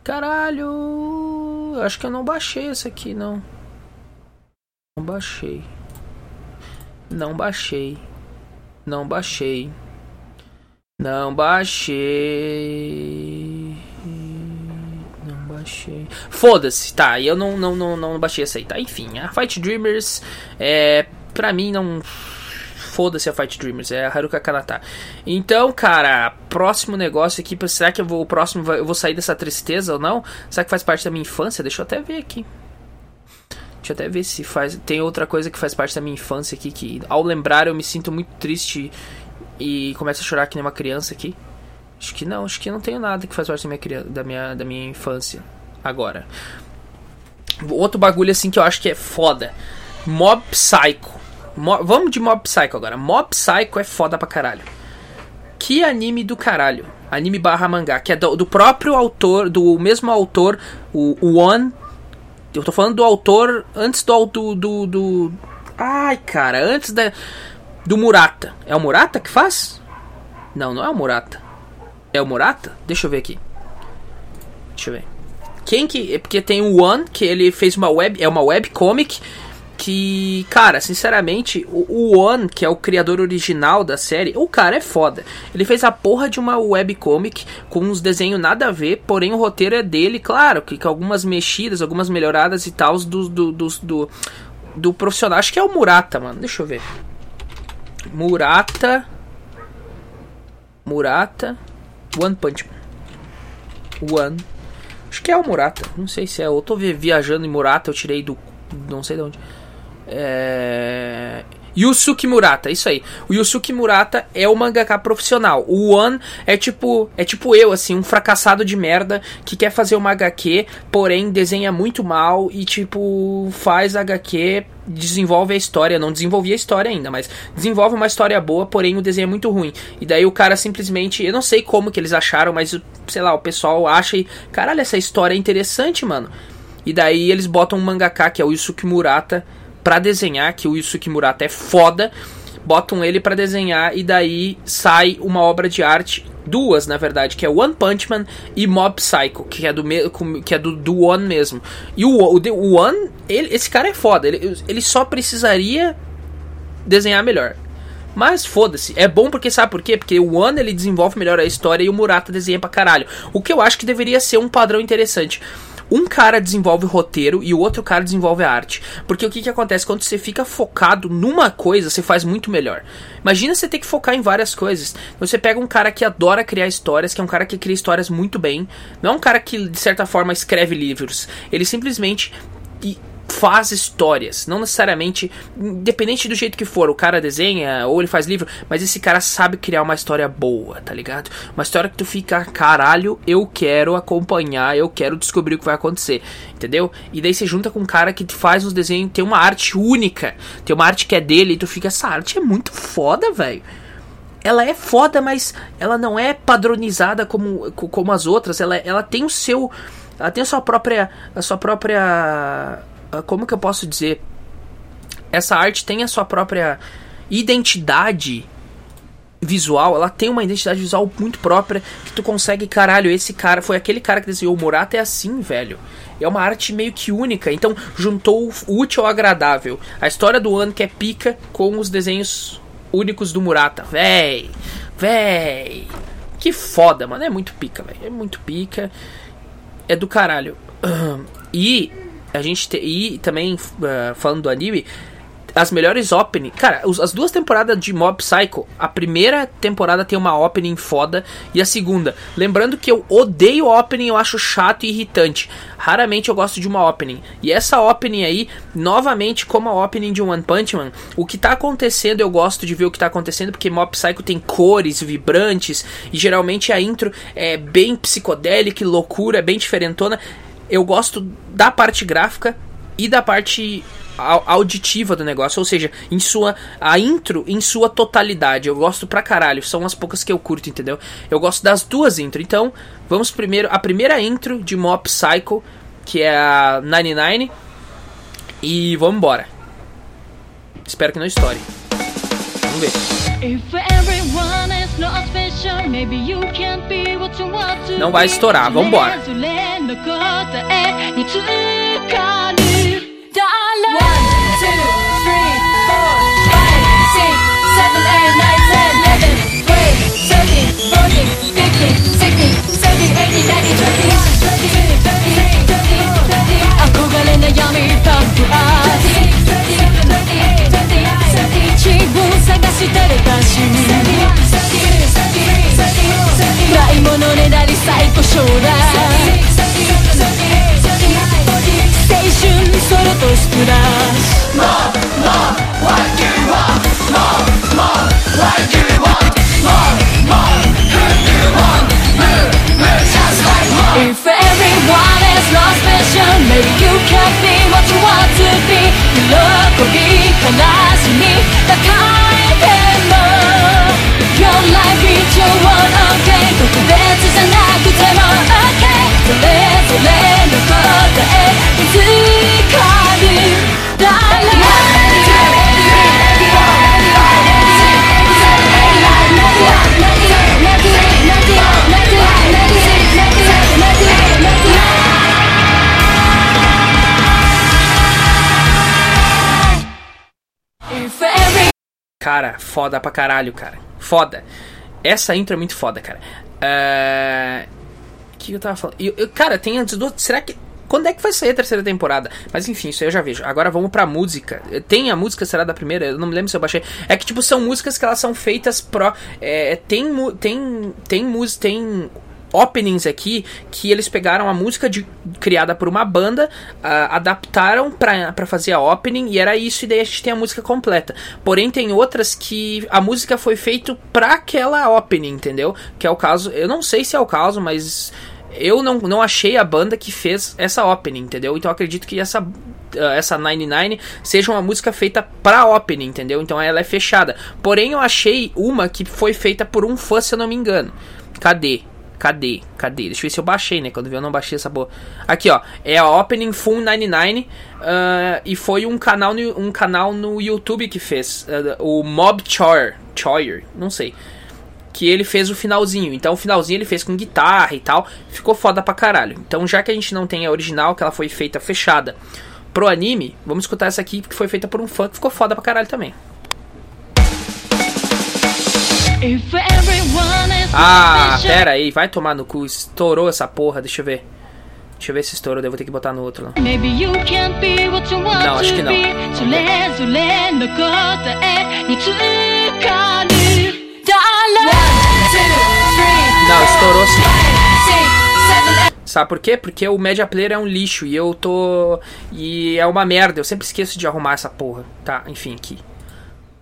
Caralho, acho que eu não baixei essa aqui, não. Não baixei. Não baixei. Não baixei. Não baixei. Não baixei. Foda-se, tá. Eu não, não, não, não baixei essa aí, tá? Enfim, a Fight Dreamers é. Pra mim não foda-se a Fight Dreamers, é a Haruka Kanata. Então, cara, próximo negócio aqui, será que eu vou, o próximo eu vou sair dessa tristeza ou não? Será que faz parte da minha infância? Deixa eu até ver aqui. Deixa eu até ver se faz. Tem outra coisa que faz parte da minha infância aqui que ao lembrar eu me sinto muito triste e começo a chorar que nem uma criança aqui. Acho que não, acho que não tenho nada que faz parte da minha, da minha, da minha infância agora. Outro bagulho assim que eu acho que é foda. Mob Psycho. Mo vamos de Mob Psycho agora. Mob Psycho é foda pra caralho. Que anime do caralho. Anime barra mangá. Que é do, do próprio autor, do mesmo autor, o, o One. Eu tô falando do autor antes do, do, do, do. Ai, cara, antes da. Do Murata. É o Murata que faz? Não, não é o Murata. É o Murata? Deixa eu ver aqui. Deixa eu ver. Quem que. É porque tem o One, que ele fez uma web. É uma webcomic que, cara, sinceramente, o, One, que é o criador original da série, o cara é foda. Ele fez a porra de uma webcomic com uns desenhos nada a ver, porém o roteiro é dele, claro, que com algumas mexidas, algumas melhoradas e tal do, do, do, do, do profissional. Acho que é o Murata, mano. Deixa eu ver. Murata. Murata. One Punch Man. One. Acho que é o Murata. Não sei se é. Eu tô viajando em Murata, eu tirei do. Não sei de onde. É... Yusuke Murata, isso aí. O Yusuke Murata é o mangaka profissional. O One é tipo, é tipo eu, assim, um fracassado de merda que quer fazer uma HQ, porém desenha muito mal e tipo faz HQ, desenvolve a história, não desenvolvia a história ainda, mas desenvolve uma história boa, porém o desenho é muito ruim. E daí o cara simplesmente, eu não sei como que eles acharam, mas sei lá, o pessoal acha e caralho, essa história é interessante, mano. E daí eles botam um mangaka que é o Yusuke Murata para desenhar, que o Yusuke Murata é foda, botam ele para desenhar e daí sai uma obra de arte, duas na verdade, que é One Punch Man e Mob Psycho, que é do que é do, do One mesmo. E o, o, o One, ele, esse cara é foda, ele, ele só precisaria desenhar melhor. Mas foda-se. É bom porque sabe por quê? Porque o One ele desenvolve melhor a história e o Murata desenha pra caralho. O que eu acho que deveria ser um padrão interessante. Um cara desenvolve o roteiro e o outro cara desenvolve a arte. Porque o que, que acontece? Quando você fica focado numa coisa, você faz muito melhor. Imagina você ter que focar em várias coisas. Você pega um cara que adora criar histórias, que é um cara que cria histórias muito bem. Não é um cara que, de certa forma, escreve livros. Ele simplesmente faz histórias, não necessariamente, independente do jeito que for, o cara desenha ou ele faz livro, mas esse cara sabe criar uma história boa, tá ligado? Uma história que tu fica, caralho, eu quero acompanhar, eu quero descobrir o que vai acontecer, entendeu? E daí você junta com um cara que faz os desenhos, tem uma arte única, tem uma arte que é dele e tu fica, essa arte é muito foda, velho ela é foda, mas ela não é padronizada como, como as outras. Ela, ela tem o seu. Ela tem a sua própria. A sua própria como que eu posso dizer? Essa arte tem a sua própria identidade visual, ela tem uma identidade visual muito própria que tu consegue, caralho, esse cara foi aquele cara que desenhou o Murata é assim, velho. É uma arte meio que única, então juntou o útil ao agradável. A história do ano que é pica com os desenhos únicos do Murata. Véi, véi. Que foda, mano. É muito pica, velho. É muito pica. É do caralho. E a gente te, e também uh, falando do anime, as melhores opening. Cara, as duas temporadas de Mob Psycho, a primeira temporada tem uma opening foda e a segunda. Lembrando que eu odeio opening, eu acho chato e irritante. Raramente eu gosto de uma opening. E essa opening aí, novamente, como a opening de One Punch Man, o que tá acontecendo, eu gosto de ver o que tá acontecendo, porque Mob Psycho tem cores vibrantes e geralmente a intro é bem psicodélica, loucura, é bem diferentona eu gosto da parte gráfica e da parte auditiva do negócio, ou seja, em sua a intro em sua totalidade. Eu gosto pra caralho, são as poucas que eu curto, entendeu? Eu gosto das duas intro. Então, vamos primeiro a primeira intro de Mob Psycho, que é a 99 e vamos embora. Espero que não estoure. Vamos ver. Não vai estourar, vambora. のねだり最高潮だ青春ソルトスプラッシュ More, more, what you want More, more, what you want More, more, who you want Move, move just like more If everyone is not special Maybe you can be what you want to be 喜び悲しみ抱えて cara, foda pra caralho, cara. Foda. Essa intro é muito foda, cara. Uh... O que eu tava falando? Eu, eu, cara, tem antes do. Será que. Quando é que vai sair a terceira temporada? Mas enfim, isso aí eu já vejo. Agora vamos pra música. Tem a música, será da primeira? Eu não me lembro se eu baixei. É que, tipo, são músicas que elas são feitas pro. É, tem, tem, tem música. Tem openings aqui que eles pegaram a música de, criada por uma banda, uh, adaptaram para fazer a opening e era isso, e daí a gente tem a música completa. Porém, tem outras que a música foi feita para aquela opening, entendeu? Que é o caso, eu não sei se é o caso, mas eu não, não achei a banda que fez essa opening, entendeu? Então acredito que essa uh, essa 99 seja uma música feita pra opening, entendeu? Então ela é fechada. Porém, eu achei uma que foi feita por um fã, se eu não me engano. Cadê? Cadê? Cadê? Deixa eu ver se eu baixei, né? Quando eu não baixei essa boa. Aqui, ó. É a Opening Full 99. Uh, e foi um canal, no, um canal no YouTube que fez. Uh, o Mob Choir. Choir, não sei. Que ele fez o finalzinho. Então o finalzinho ele fez com guitarra e tal. Ficou foda pra caralho. Então já que a gente não tem a original, que ela foi feita fechada pro anime, vamos escutar essa aqui que foi feita por um fã que ficou foda pra caralho também. Ah, pera aí, vai tomar no cu. Estourou essa porra, deixa eu ver. Deixa eu ver se estourou, eu vou ter que botar no outro. Lá. Não, acho que não. Não, estourou sim. Sabe por quê? Porque o Media Player é um lixo e eu tô. E é uma merda, eu sempre esqueço de arrumar essa porra. Tá, enfim, aqui.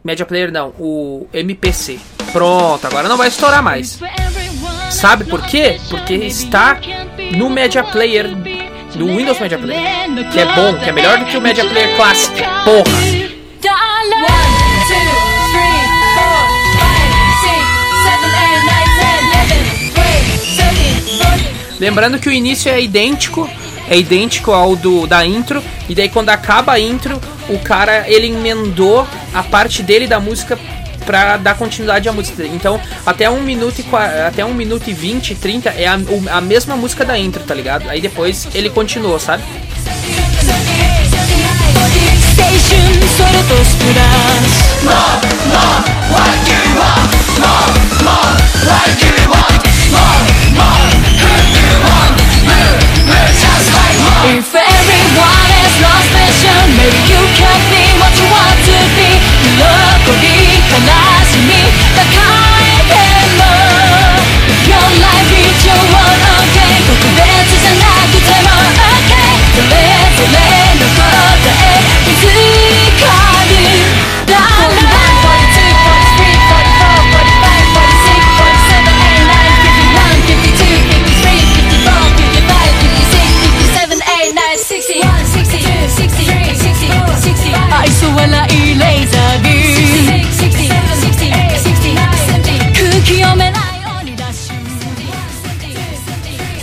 Media Player não, o MPC. Pronto, agora não vai estourar mais. Sabe por quê? Porque está no Media Player, no Windows Media Player. Que é bom, que é melhor do que o Media Player Classic. Porra! Lembrando que o início é idêntico, é idêntico ao do da intro. E daí quando acaba a intro, o cara ele emendou a parte dele da música para dar continuidade à música. Então, até 1 um minuto e até um minuto e 20, 30 é a, a mesma música da intro, tá ligado? Aí depois ele continuou sabe? More, like you want, like you want. If everyone is not special, maybe you can be what you want to be. 喜び、悲しみ、抱えても Your life is your own, okay 特別じゃなくても okay それぞれの答え見つかる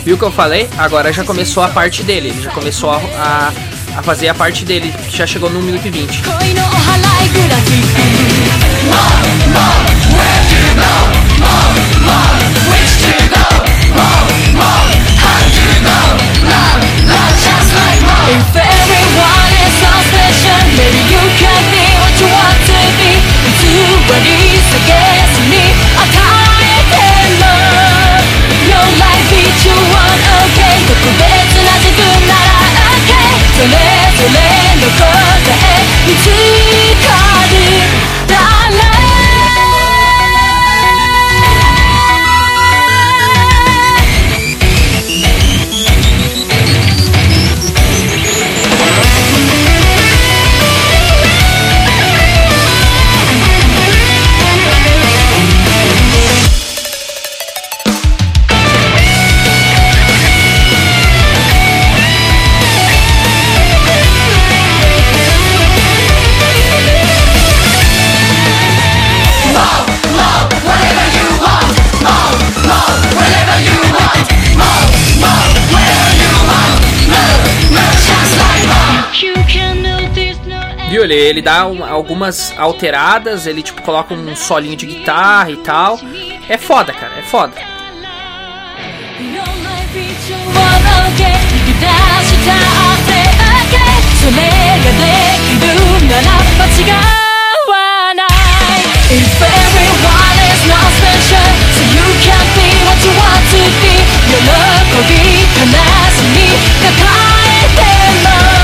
Viu o que eu falei? Agora já começou a parte dele, ele já começou a, a, a fazer a parte dele, já chegou no 1 minuto e 20. 恋れの答えいつ Ele, ele dá um- algumas alteradas, ele tipo coloca um solinho de guitarra e tal. É foda, cara, é foda. Your life is your own, okay 引き出した汗 okay それができるなら間違わない If everyone is not special So you can be what you want to be 喜び悲しみ抱えても Your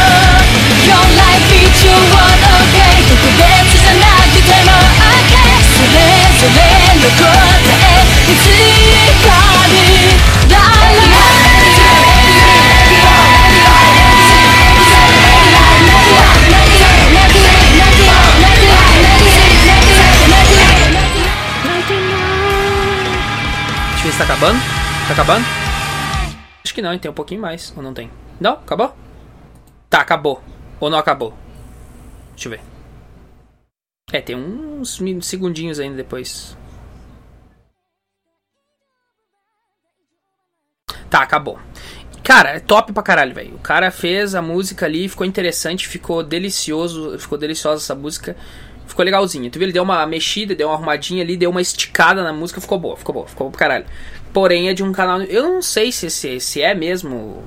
Deixa tá acabando. Tá acabando? Acho que não? Tem um pouquinho mais. Ou não tem? Não? Acabou? Tá, acabou. Ou não acabou? Deixa eu ver. É, tem uns segundinhos ainda depois. Tá, acabou. Cara, é top pra caralho, velho. O cara fez a música ali, ficou interessante, ficou delicioso, ficou deliciosa essa música. Ficou legalzinho. Tu viu? Ele deu uma mexida, deu uma arrumadinha ali, deu uma esticada na música, ficou boa, ficou boa, ficou boa pra caralho. Porém, é de um canal. Eu não sei se, se, se é mesmo.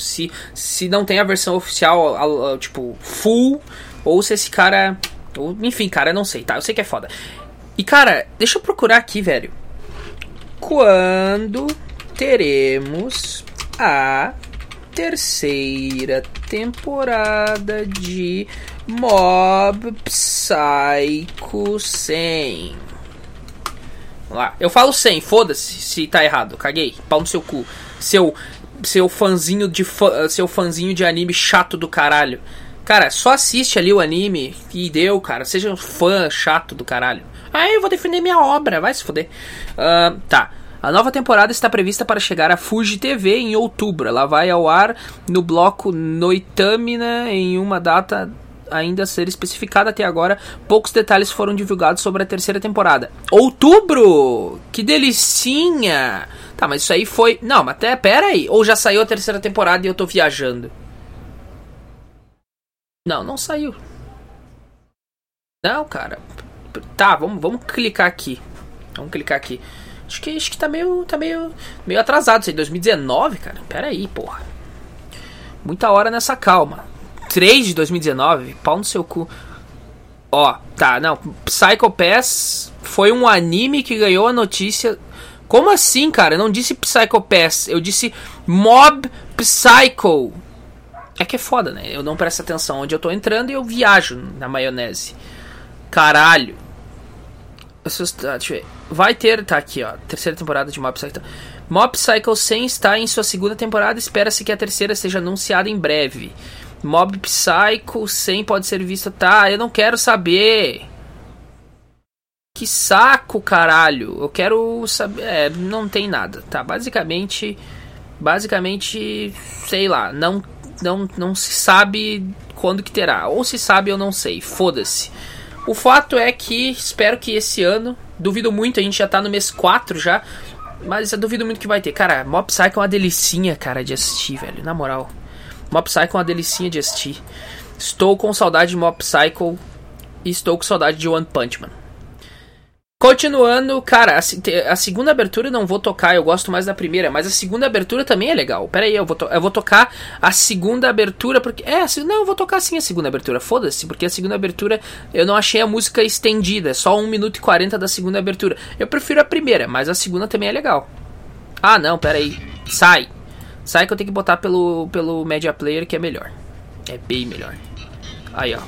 Se, se não tem a versão oficial, tipo, full, ou se esse cara. Ou, enfim, cara, não sei, tá? Eu sei que é foda. E cara, deixa eu procurar aqui, velho. Quando teremos a terceira temporada de Mob Psycho 100? Vamos lá. Eu falo 100, foda-se se tá errado. Caguei. Pau no seu cu. Seu seu fãzinho de fã, seu fãzinho de anime chato do caralho. Cara, só assiste ali o anime e deu, cara. Seja um fã chato do caralho. Aí eu vou defender minha obra, vai se foder. Ah, tá. A nova temporada está prevista para chegar à Fuji TV em outubro. Ela vai ao ar no bloco Noitamina em uma data ainda a ser especificada até agora. Poucos detalhes foram divulgados sobre a terceira temporada. Outubro! Que delicinha! Tá, mas isso aí foi. Não, mas até pera aí. Ou já saiu a terceira temporada e eu tô viajando? Não, não saiu. Não, cara. Tá, vamos, vamos clicar aqui. Vamos clicar aqui. Acho que, acho que tá meio. tá meio. meio atrasado isso aí. 2019, cara. Pera aí, porra. Muita hora nessa calma. 3 de 2019, pau no seu cu. Ó, tá, não. Psycho Pass foi um anime que ganhou a notícia. Como assim, cara? Eu não disse Psycho Pass, eu disse Mob Psycho. É que é foda, né? Eu não presto atenção onde eu tô entrando e eu viajo na maionese. Caralho. Ver. Vai ter, tá aqui, ó. Terceira temporada de Mob Psycho. Mob Psycho 100 está em sua segunda temporada. Espera-se que a terceira seja anunciada em breve. Mob Psycho 100 pode ser visto. Tá, eu não quero saber. Que saco, caralho. Eu quero saber. É, não tem nada. Tá, basicamente. Basicamente, sei lá. Não, não, não se sabe quando que terá. Ou se sabe, eu não sei. Foda-se. O fato é que espero que esse ano. Duvido muito, a gente já tá no mês 4 já. Mas eu duvido muito que vai ter. Cara, Mob Psycho é uma delicinha, cara, de assistir, velho. Na moral. Mob Psycho é uma delicinha de assistir. Estou com saudade de Mob Psycho e estou com saudade de One Punch Man. Continuando, cara, a, a segunda abertura eu não vou tocar, eu gosto mais da primeira, mas a segunda abertura também é legal. Pera aí, eu vou, eu vou tocar a segunda abertura, porque. É, a se- não, eu vou tocar sim a segunda abertura, foda-se, porque a segunda abertura eu não achei a música estendida, é só 1 minuto e 40 da segunda abertura. Eu prefiro a primeira, mas a segunda também é legal. Ah, não, pera aí, sai. Sai que eu tenho que botar pelo, pelo Media Player que é melhor. É bem melhor. Aí, ó.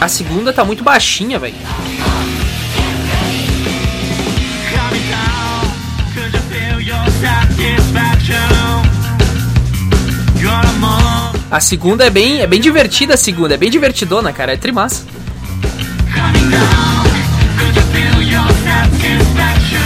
A segunda tá muito baixinha, velho. A segunda é bem, é bem divertida a segunda, é bem divertidona, cara, é trimassa. Your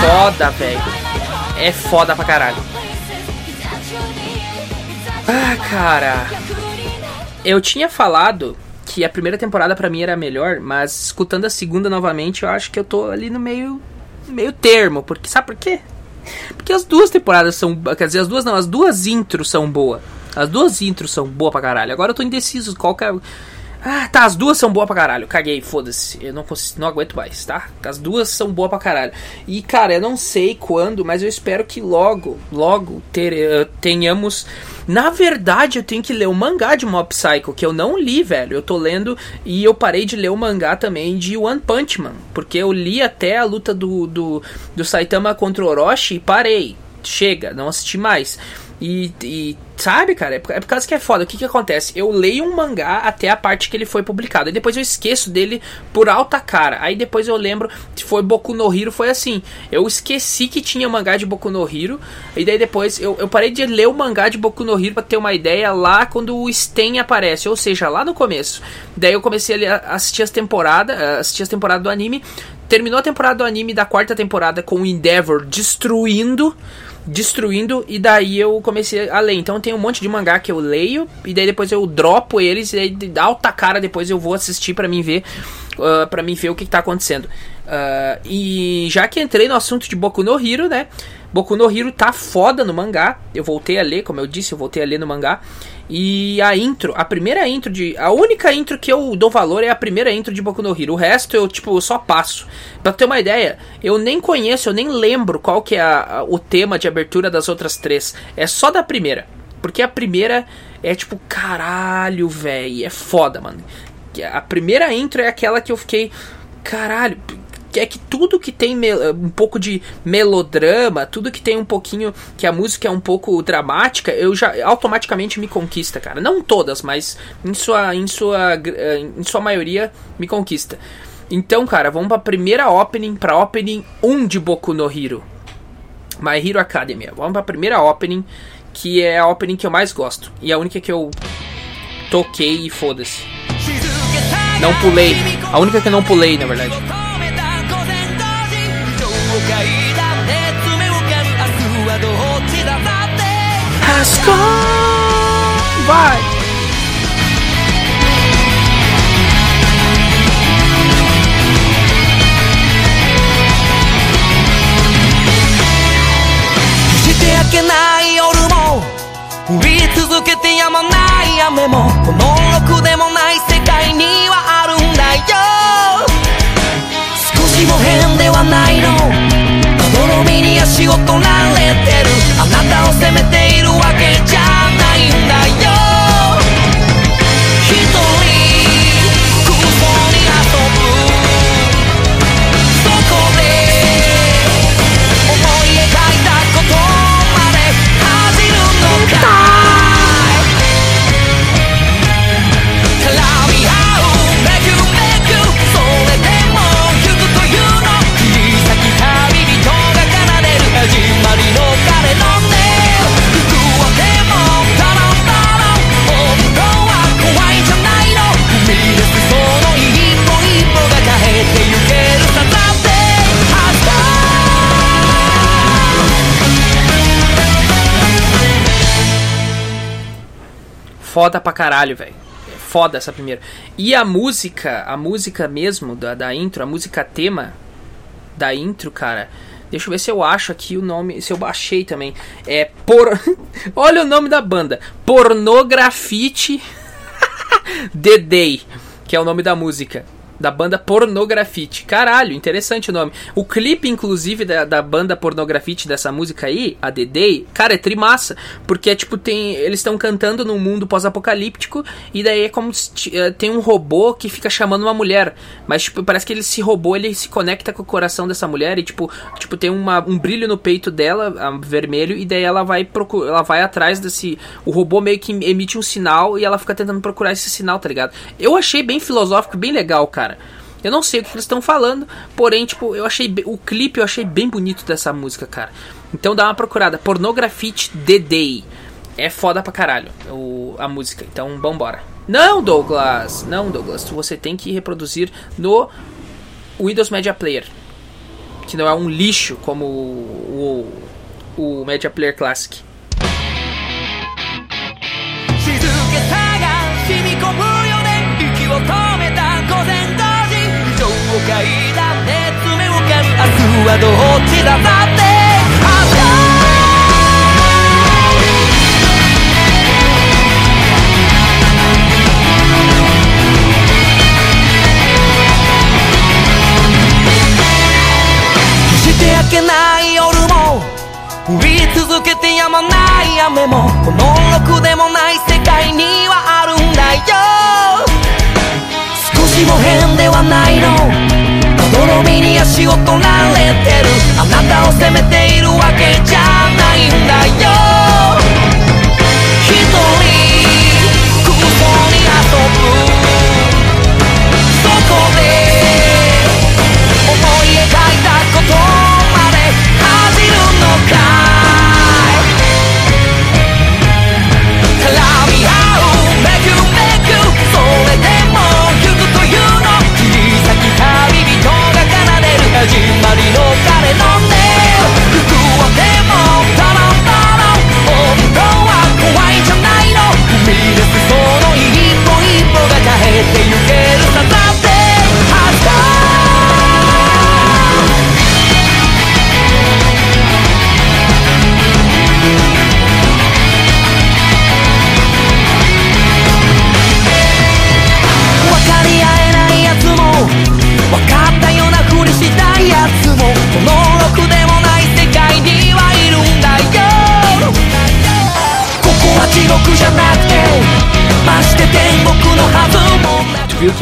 foda, velho. É foda pra caralho. Ah, cara. Eu tinha falado que a primeira temporada pra mim era a melhor, mas escutando a segunda novamente, eu acho que eu tô ali no meio meio termo, porque sabe por quê? Porque as duas temporadas são, quer dizer, as duas não, as duas intros são boas. As duas intros são boas pra caralho. Agora eu tô indeciso qual que é ah, tá, as duas são boas pra caralho. Caguei, foda-se. Eu não, consigo, não aguento mais, tá? As duas são boas pra caralho. E, cara, eu não sei quando, mas eu espero que logo, logo ter, eh, tenhamos. Na verdade, eu tenho que ler o mangá de Mob Psycho, que eu não li, velho. Eu tô lendo e eu parei de ler o mangá também de One Punch Man. Porque eu li até a luta do, do, do Saitama contra o Orochi e parei. Chega, não assisti mais. E, e, sabe, cara, é por, é por causa que é foda. O que que acontece? Eu leio um mangá até a parte que ele foi publicado. E depois eu esqueço dele por alta cara. Aí depois eu lembro se foi Boku no Hero, foi assim. Eu esqueci que tinha mangá de Boku no Hero. E daí depois eu, eu parei de ler o mangá de Boku no Hero pra ter uma ideia lá quando o Sten aparece. Ou seja, lá no começo. Daí eu comecei a assistir as temporadas. Assistir as temporadas do anime. Terminou a temporada do anime da quarta temporada com o Endeavor destruindo destruindo e daí eu comecei a ler. Então tem um monte de mangá que eu leio e daí depois eu dropo eles e aí de alta cara depois eu vou assistir para mim ver uh, para mim ver o que, que tá acontecendo. Uh, e já que entrei no assunto de Boku no Hero, né? Boku no Hero tá foda no mangá. Eu voltei a ler, como eu disse, eu voltei a ler no mangá. E a intro, a primeira intro de. A única intro que eu dou valor é a primeira intro de Boku no Hero. O resto eu, tipo, só passo. Pra ter uma ideia, eu nem conheço, eu nem lembro qual que é a, a, o tema de abertura das outras três. É só da primeira. Porque a primeira é tipo, caralho, velho. É foda, mano. A primeira intro é aquela que eu fiquei. Caralho, é que tudo que tem um pouco de melodrama, tudo que tem um pouquinho que a música é um pouco dramática, eu já automaticamente me conquista, cara. Não todas, mas em sua em sua eh, em sua maioria me conquista. Então, cara, vamos pra primeira opening, pra opening 1 de Boku no Hero. My Hero Academia. Vamos pra primeira opening, que é a opening que eu mais gosto. E a única que eu toquei e foda-se. Não pulei. A única que eu não pulei, na verdade. 階段で爪を噛む明日はどっちだ？だって Asco! Vai!「して明けない夜も降り続けてやまない雨もこのろくでもない世界にはあるんだよ」「少しも変ではないの」「好みに足を取られてる」「あなたを責めているわけじゃ Foda pra caralho, velho. É Foda essa primeira. E a música, a música mesmo da, da intro, a música tema da intro, cara. Deixa eu ver se eu acho aqui o nome, se eu baixei também. É por Olha o nome da banda. Pornografite The Day, que é o nome da música. Da banda Pornografite. Caralho, interessante o nome. O clipe, inclusive, da, da banda Pornografite dessa música aí, a cara, é trimassa. Porque é tipo, tem. Eles estão cantando num mundo pós-apocalíptico. E daí é como se eh, tem um robô que fica chamando uma mulher. Mas, tipo, parece que ele esse robô ele se conecta com o coração dessa mulher. E, tipo, tipo tem uma, um brilho no peito dela, vermelho. E daí ela vai. Ela vai atrás desse. O robô meio que emite um sinal e ela fica tentando procurar esse sinal, tá ligado? Eu achei bem filosófico, bem legal, cara. Eu não sei o que eles estão falando, porém, tipo, eu achei o clipe eu achei bem bonito dessa música, cara. Então dá uma procurada, Pornografite The Day. É foda pra caralho o, a música. Então, vambora. Não, Douglas! Não, Douglas. Você tem que reproduzir no Windows Media Player. Que não é um lixo como o, o, o Media Player Classic. 上階段で爪を噛む明日はどっちだだって。明日して明けない夜も降り続けてやまない雨もこのろくでもない世界にはあるんだよ。少しも変ではないの。まどろみに足を取られてる。あなたを責めているわけじゃないんだよ。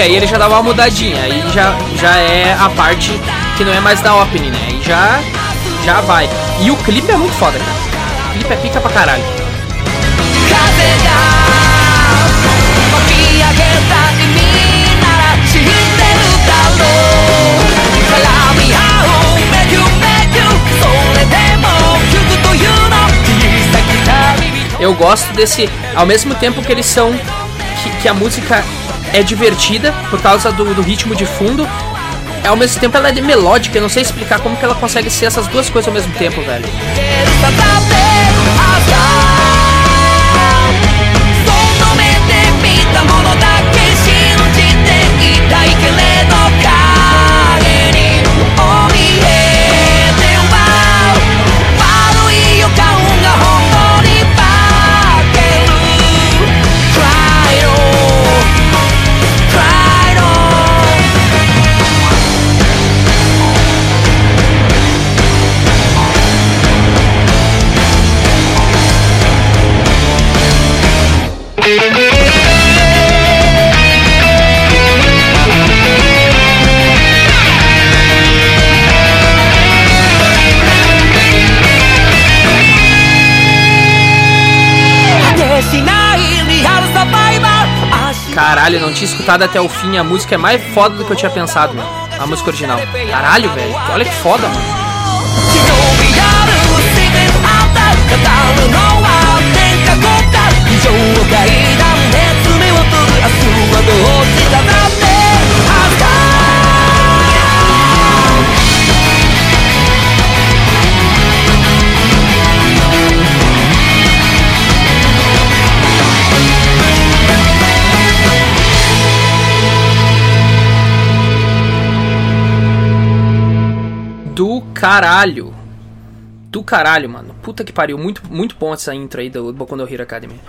que aí ele já dá uma mudadinha, aí já, já é a parte que não é mais da opening, né? Aí já, já vai. E o clipe é muito foda, cara. O clipe é pica pra caralho. Eu gosto desse. Ao mesmo tempo que eles são. que, que a música é divertida por causa do, do ritmo de fundo. Ao mesmo tempo ela é melódica, eu não sei explicar como que ela consegue ser essas duas coisas ao mesmo tempo, velho. Caralho, eu não tinha escutado até o fim. A música é mais foda do que eu tinha pensado, meu. A música original. Caralho, velho. Olha que foda, mano. 忍びあるセクレットあんた語るのは天下国家非常階段熱目を取る明日はどっちだ caralho. Do caralho, mano. Puta que pariu. Muito, muito bom essa intro aí do Boku no Hero Academy.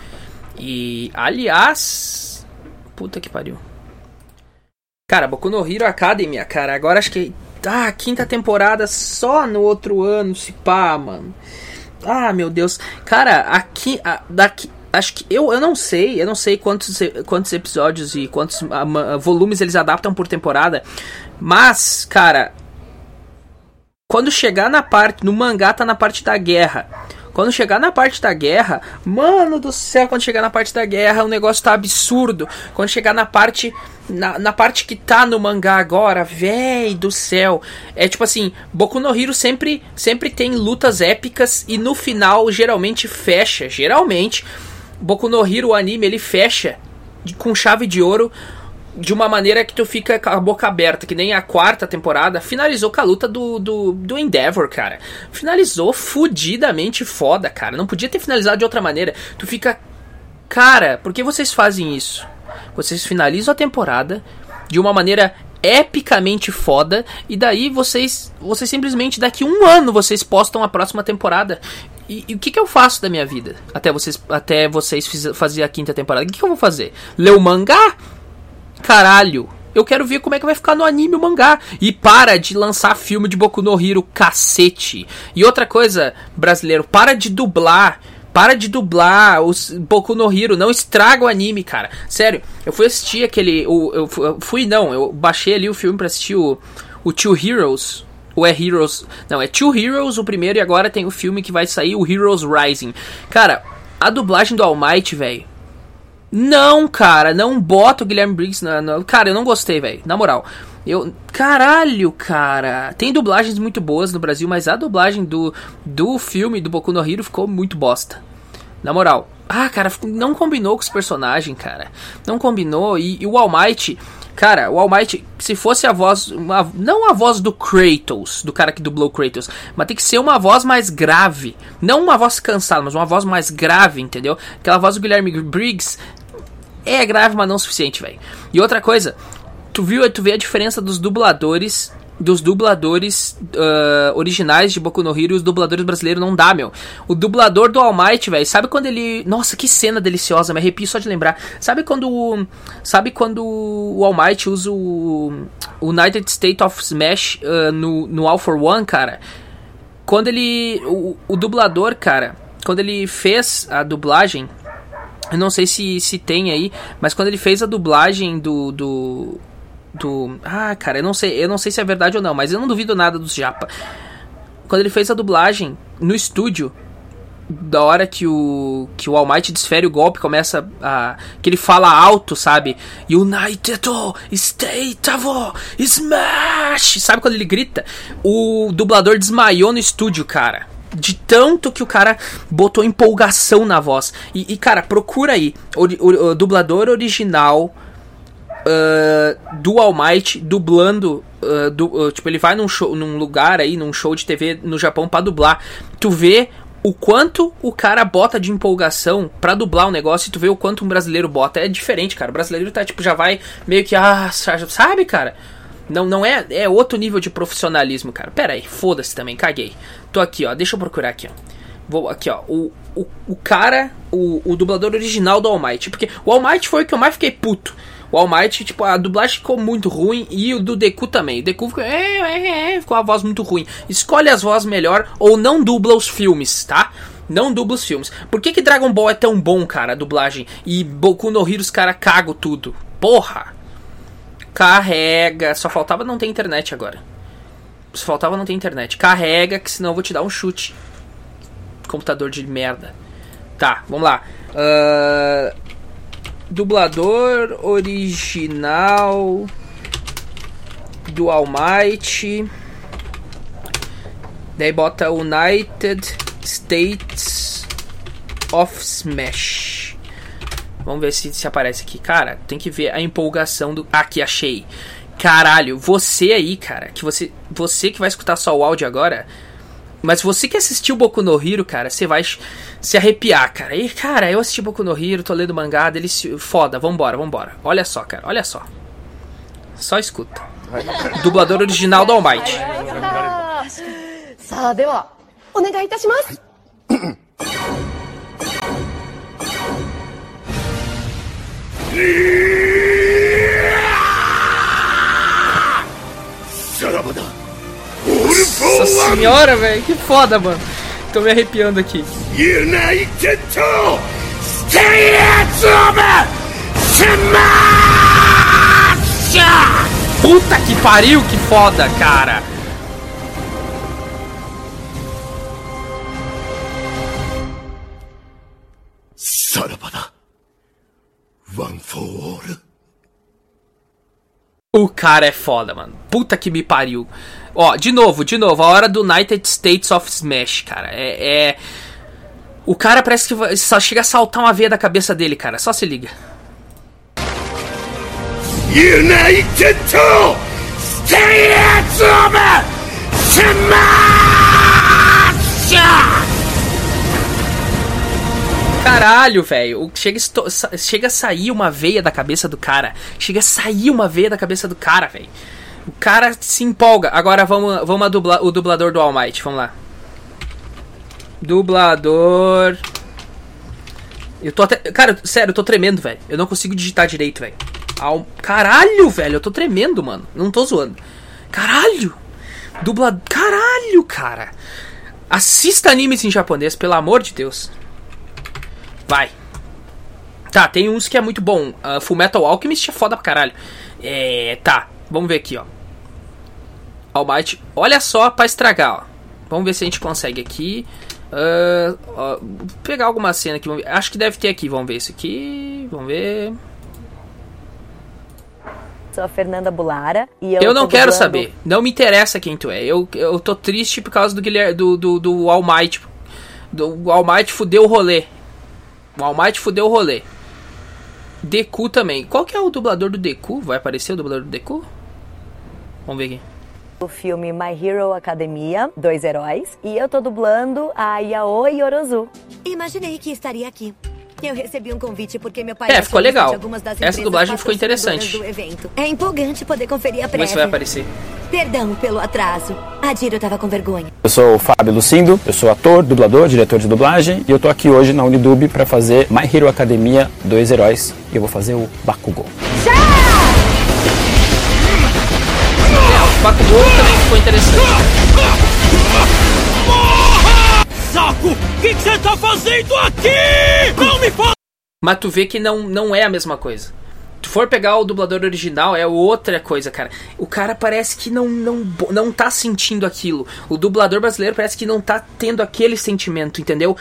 E, aliás. Puta que pariu. Cara, Boku no Hero Academy, cara. Agora acho que. Ah, quinta temporada só no outro ano, se pá, mano. Ah, meu Deus. Cara, aqui. a- daqui. Acho que. Eu, eu não sei. Eu não sei quantos, quantos episódios e quantos ah, ma- volumes eles adaptam por temporada. Mas, cara, quando chegar na parte. No mangá tá na parte da guerra. Quando chegar na parte da guerra, mano do céu, quando chegar na parte da guerra, o negócio tá absurdo. Quando chegar na parte. Na, na parte que tá no mangá agora, véi do céu. É tipo assim, Boku no Hero sempre, sempre tem lutas épicas e no final geralmente fecha. Geralmente, Boku no Hero, o anime, ele fecha com chave de ouro de uma maneira que tu fica com a boca aberta, que nem a quarta temporada finalizou com a luta do, do, do Endeavor, cara. Finalizou fudidamente foda, cara. Não podia ter finalizado de outra maneira. Tu fica. Cara, por que vocês fazem isso? Vocês finalizam a temporada de uma maneira epicamente foda e daí vocês vocês simplesmente daqui um ano vocês postam a próxima temporada e, e o que, que eu faço da minha vida até vocês até vocês fiz, fazer a quinta temporada o que, que eu vou fazer ler o mangá caralho. Eu quero ver como é que vai ficar no anime o mangá. E para de lançar filme de Boku no Hero, cacete. E outra coisa, brasileiro, para de dublar. Para de dublar os Boku no Hero, não estraga o anime, cara. Sério, eu fui assistir aquele. O, eu fui, não, eu baixei ali o filme pra assistir o, o Two Heroes. Ou é Heroes. Não, é Two Heroes o primeiro e agora tem o filme que vai sair, o Heroes Rising. Cara, a dublagem do All Might, velho. Não, cara, não bota o Guilherme Briggs na. na- Cara, eu não gostei, velho. Na moral. Eu. Caralho, cara. Tem dublagens muito boas no Brasil, mas a dublagem do, do filme do Boku no Hero ficou muito bosta. Na moral. Ah, cara, não combinou com os personagens, cara. Não combinou. E, e o All Might. Cara, o All Might, se fosse a voz. Uma, não a voz do Kratos, do cara que dublou o Kratos, mas tem que ser uma voz mais grave. Não uma voz cansada, mas uma voz mais grave, entendeu? Aquela voz do Guilherme Briggs é grave, mas não o suficiente, velho. E outra coisa, tu viu, tu vê a diferença dos dubladores, dos dubladores ah, originais de Boku no Hero e os dubladores brasileiros não dá, meu. O dublador do All Might, velho, sabe quando ele, nossa, que cena deliciosa, me arrepio só de lembrar. Sabe quando, sabe quando o All Might usa o United States of Smash ah, no no All for One, cara? Quando ele, o, o dublador, cara, quando ele fez a dublagem Eu não sei se, se tem aí, mas quando ele fez a dublagem do. do. do. Ah, cara, eu não sei. Eu não sei se é verdade ou não, mas eu não duvido nada dos japa. Quando ele fez a dublagem no estúdio, da hora que o que o All Might desfere o golpe, começa a que ele fala alto, sabe? United State of Smash! Sabe quando ele grita? O dublador desmaiou no estúdio, cara. De tanto que o cara botou empolgação na voz. E, e, cara, procura aí. O, o- o dublador original uh, do All Might dublando. uh, du- uh, tipo, ele vai num, show, num lugar aí, num show de TV no Japão pra dublar. Tu vê o quanto o cara bota de empolgação pra dublar um negócio e tu vê o quanto um brasileiro bota. É diferente, cara. O brasileiro tá, tipo, já vai meio que. Ah, sabe, cara? Não, não é. É outro nível de profissionalismo, cara. Pera aí, foda-se também, caguei. Tô aqui, ó. Deixa eu procurar aqui, ó. Vou aqui, ó. O, o, o cara, o, o dublador original do All Might. Porque o All Might foi o que eu mais fiquei puto. O All Might, tipo, a dublagem ficou muito ruim e o do Deku também. O Deku ficou, é, é, é, ficou a voz muito ruim. Escolhe as vozes melhor ou não dubla os filmes, tá? Não dubla os filmes. Por que, que Dragon Ball é tão bom, cara, a dublagem? E Boku no Hero os caras cagam tudo. Porra! Carrega. Só faltava não ter internet agora. Só faltava não ter internet. Carrega, que senão eu vou te dar um chute. Computador de merda. Tá, vamos lá. Ahn, dublador original do All Might. Daí bota United States of Smash. Vamos ver se, se aparece aqui. Cara, tem que ver a empolgação do. Aqui, achei. Caralho, você aí, cara, que você. Você que vai escutar só o áudio agora. Mas você que assistiu Boku no Hero, cara, você vai se arrepiar, cara. E, cara, eu assisti Boku no Hero, tô lendo mangá, delicioso. Foda, vambora, vambora. Olha só, cara, olha só. Só escuta. Dublador original do All Might. さあではお願いいたします Nossa senhora, velho, que foda, mano. Tô me arrepiando aqui. Puta que pariu, que foda, cara. Sarabada. One for all. O cara é foda, mano. Puta que me pariu. Ó, de novo, de novo, a hora do United States of Smash, cara. É. é... O cara parece que só chega a saltar uma veia da cabeça dele, cara. Só se liga. United States of Smash! Caralho, velho. Chega, chega a sair uma veia da cabeça do cara. Chega a sair uma veia da cabeça do cara, velho. O cara se empolga. Agora vamos, vamos a dubla, o dublador do All Might. Vamos lá. Dublador. Eu tô até. Cara, sério, eu tô tremendo, velho. Eu não consigo digitar direito, velho. Al- Caralho, velho. Eu tô tremendo, mano. Não tô zoando. Caralho. Dublador. Caralho, cara. Assista animes em japonês, pelo amor de Deus. Vai. Tá, tem uns que é muito bom. Uh, Full Metal Alchemist é foda pra caralho. É. Tá, vamos ver aqui, ó. All Might. Olha só pra estragar, ó. Vamos ver se a gente consegue aqui. Ó, vou pegar alguma cena aqui. Acho que deve ter aqui. Vamos ver isso aqui. Vamos ver. Sou a Fernanda Bulara e eu Eu não quero saber. Não me interessa quem tu é. Eu, eu tô triste por causa do Guilherme. Do, do, do All Might. Do o All Might fudeu o rolê. O All Might fudeu o rolê. Deku também. Qual que é o dublador do Deku? Vai aparecer o dublador do Deku? Vamos ver aqui. O filme My Hero Academia, Dois Heróis, e eu tô dublando a Yaoi Yorozu. Imaginei que estaria aqui. Eu recebi um convite porque meu pai É, é ficou legal. algumas das Essa dublagem ficou interessante. Do evento. É empolgante poder conferir a ver se vai prévia. aparecer. Perdão pelo atraso. A Diro tava com vergonha. Eu sou o Fábio Lucindo, eu sou ator, dublador, diretor de dublagem e eu tô aqui hoje na Unidub para fazer My Hero Academia Dois Heróis e eu vou fazer o Bakugou. O Bakugou também ficou interessante. Saco! O que você tá fazendo aqui? Não me fala! Mas tu vê que não, não é a mesma coisa. Tu for pegar o dublador original, é outra coisa, cara. O cara parece que não, não, não tá sentindo aquilo. O dublador brasileiro parece que não tá tendo aquele sentimento, entendeu?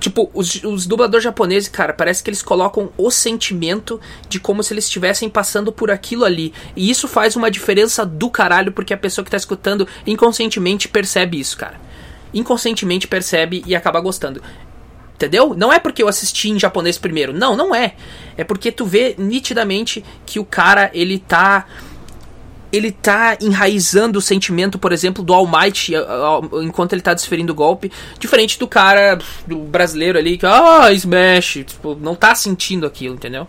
Tipo, os, os dubladores japoneses, cara, parece que eles colocam o sentimento de como se eles estivessem passando por aquilo ali. E isso faz uma diferença do caralho, porque a pessoa que tá escutando inconscientemente percebe isso, cara. Inconscientemente percebe e acaba gostando. Entendeu? Não é porque eu assisti em japonês primeiro. Não, não é. É porque tu vê nitidamente que o cara, ele tá. Ele tá enraizando o sentimento, por exemplo, do All Might enquanto ele tá desferindo o golpe. Diferente do cara do brasileiro ali que, ah, Smash. Tipo, não tá sentindo aquilo, entendeu?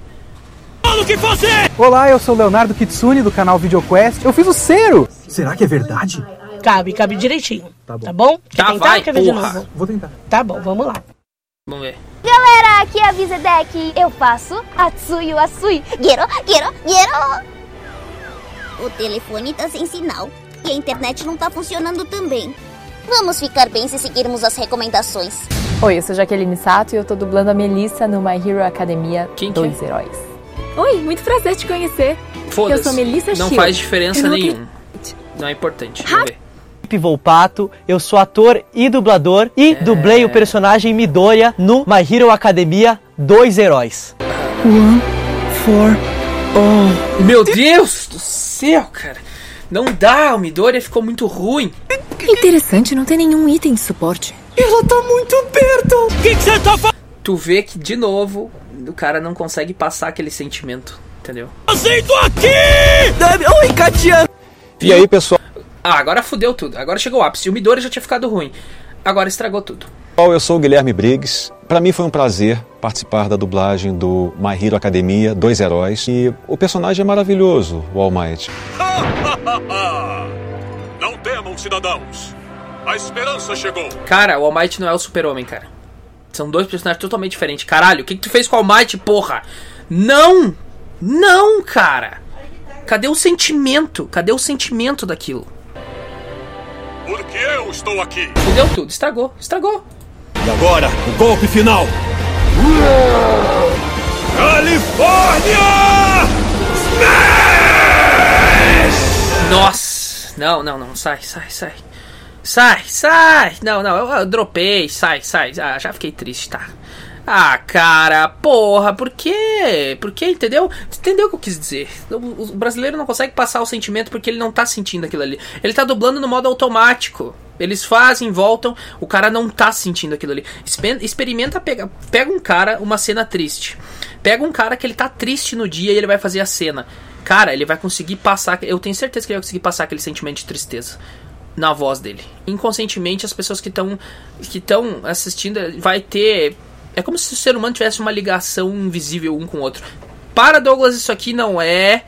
Olá, eu sou o Leonardo Kitsune do canal VideoQuest. Eu fiz o cero! Será que é verdade? Cabe, cabe direitinho. Tá bom. Tá bom? Quer Tá, tentar vai, ou quer ver de novo? Vou tentar. Tá bom, vamos lá. Vamos ver. Galera, aqui é a Vizedek. Eu faço Atsuyu Asui. Gero, gero, gero. O telefone tá sem sinal e a internet não tá funcionando também. Vamos ficar bem se seguirmos as recomendações. Oi, eu sou Jaqueline Sato e eu tô dublando a Melissa no My Hero Academia Quem que é? Dois Heróis. Oi, muito prazer te conhecer. Foda-se. Eu sou Melissa Não faz diferença nenhuma. Não é importante. Vamos ver. Felipe Volpato, eu sou ator e dublador e dublei o personagem Midoriya no My Hero Academia Dois Heróis. One, four, oh. Meu Deus do céu, cara. Não dá, o Midoriya ficou muito ruim. Interessante, não tem nenhum item de suporte. Ela tá muito perto! O que você tá Tu vê que, de novo, o cara não consegue passar aquele sentimento, entendeu? fazendo aqui? Oi, Katia! E aí, pessoal, Ah, agora fudeu tudo. Agora chegou o ápice. O Midoriya já tinha ficado ruim. Agora estragou tudo. eu sou o Guilherme Briggs. Para mim foi um prazer participar da dublagem do My Hero Academia Dois Heróis. E o personagem é maravilhoso, o All Might. Não temam, cidadãos. A esperança chegou. Cara, o All Might não é o super-homem, cara. São dois personagens totalmente diferentes. Caralho, o que, que tu fez com o All Might, porra? Não! Não, cara! Cadê o sentimento? Cadê o sentimento daquilo? Porque eu estou aqui. Fudeu tudo, estragou, estragou. E agora, o golpe final. Califórnia! Nossa! Não, não, não, sai, sai, sai. Sai, sai! Não, não, eu, eu dropei, sai, sai. Ah, já fiquei triste, tá? Ah, cara, porra, por quê? Por quê, entendeu? Entendeu o que eu quis dizer? O, brasileiro não consegue passar o sentimento porque ele não tá sentindo aquilo ali. Ele tá dublando no modo automático. Eles fazem, voltam, o cara não tá sentindo aquilo ali. Exper- Experimenta pegar. Pega um cara, uma cena triste. Pega um cara que ele tá triste no dia e ele vai fazer a cena. Cara, ele vai conseguir passar. Eu tenho certeza que ele vai conseguir passar aquele sentimento de tristeza na voz dele. Inconscientemente, as pessoas que estão que estão assistindo vai ter. É como se o ser humano tivesse uma ligação invisível um com o outro. Para Douglas, isso aqui não é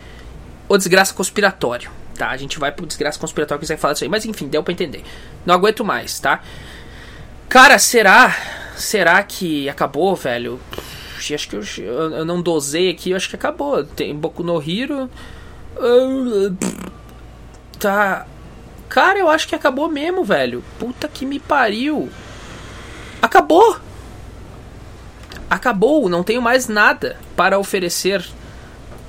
o desgraça conspiratório. Tá, a gente vai pro desgraça conspiratório que você vai falar disso aí. Mas enfim, deu pra entender. Não aguento mais, tá? Cara, será? Será que acabou, velho? Acho que eu, eu, não dosei aqui, eu acho que acabou. Tem Boku no Hero. Ah, Tá. Cara, eu acho que acabou mesmo, velho. Puta que me pariu. Acabou! Acabou, não tenho mais nada para oferecer.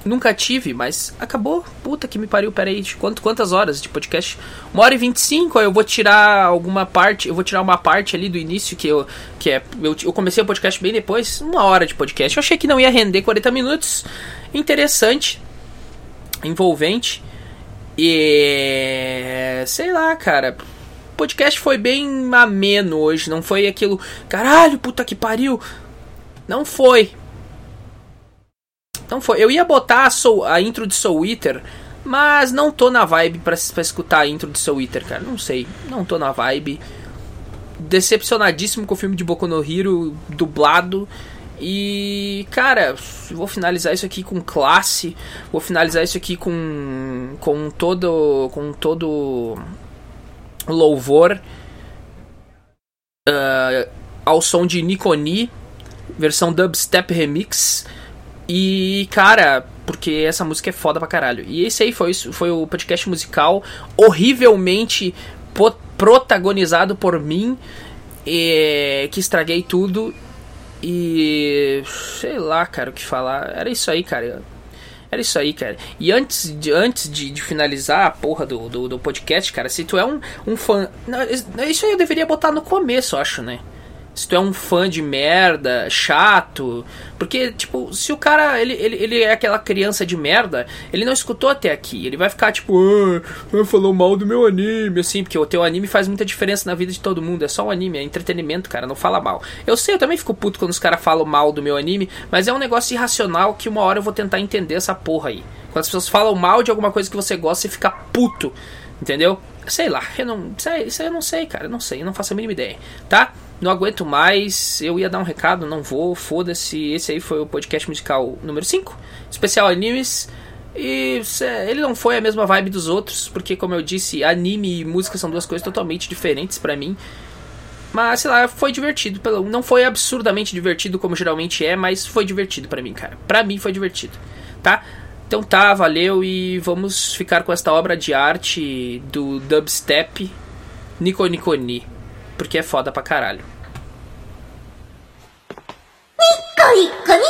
Nunca tive, mas acabou. Puta que me pariu, peraí. Quanto, quantas horas de podcast? Uma hora e 25, aí eu vou tirar alguma parte. Eu vou tirar uma parte ali do início que eu. Que é. Eu, eu comecei o podcast bem depois. Uma hora de podcast. Eu achei que não ia render 40 minutos. Interessante. Envolvente. E. Sei lá, cara. Podcast foi bem ameno hoje. Não foi aquilo. Caralho, puta que pariu. Não foi. Não foi. Eu ia botar a, Soul, a intro de Soul Eater, mas não tô na vibe pra, pra escutar a intro de Soul Eater, cara. Não sei. Não tô na vibe. Decepcionadíssimo com o filme de Boku no Hero dublado. E, cara, vou finalizar isso aqui com classe. Vou finalizar isso aqui com com todo com todo louvor uh, ao som de Nikoni, versão dubstep remix. E, cara, porque essa música é foda pra caralho. E esse aí foi, foi o podcast musical horrivelmente protagonizado por mim, e, que estraguei tudo. E. sei lá, cara, o que falar. Era isso aí, cara. Era isso aí, cara. E antes de, antes de, de finalizar a porra do, do, do podcast, cara, se tu é um, um fã. Isso aí eu deveria botar no começo, acho, né? Se tu é um fã de merda, chato. Porque, tipo, se o cara ele, ele, ele é aquela criança de merda, ele não escutou até aqui. Ele vai ficar tipo, ah, falou mal do meu anime, assim, porque o teu anime faz muita diferença na vida de todo mundo. É só um anime, é entretenimento, cara, não fala mal. Eu sei, eu também fico puto quando os caras falam mal do meu anime, mas é um negócio irracional que uma hora eu vou tentar entender essa porra aí. Quando as pessoas falam mal de alguma coisa que você gosta, você fica puto. Entendeu? Sei lá, eu não. Isso aí eu não sei, cara. Eu não sei, eu não faço a mínima ideia, tá? Não aguento mais, eu ia dar um recado, não vou, foda-se. Esse aí foi o podcast musical número 5, especial animes. E ele não foi a mesma vibe dos outros, porque como eu disse, anime e música são duas coisas totalmente diferentes para mim. Mas sei lá, foi divertido, não foi absurdamente divertido como geralmente é, mas foi divertido para mim, cara. Para mim foi divertido, tá? Então tá, valeu e vamos ficar com esta obra de arte do dubstep Nico Niconi, porque é foda pra caralho. Cut!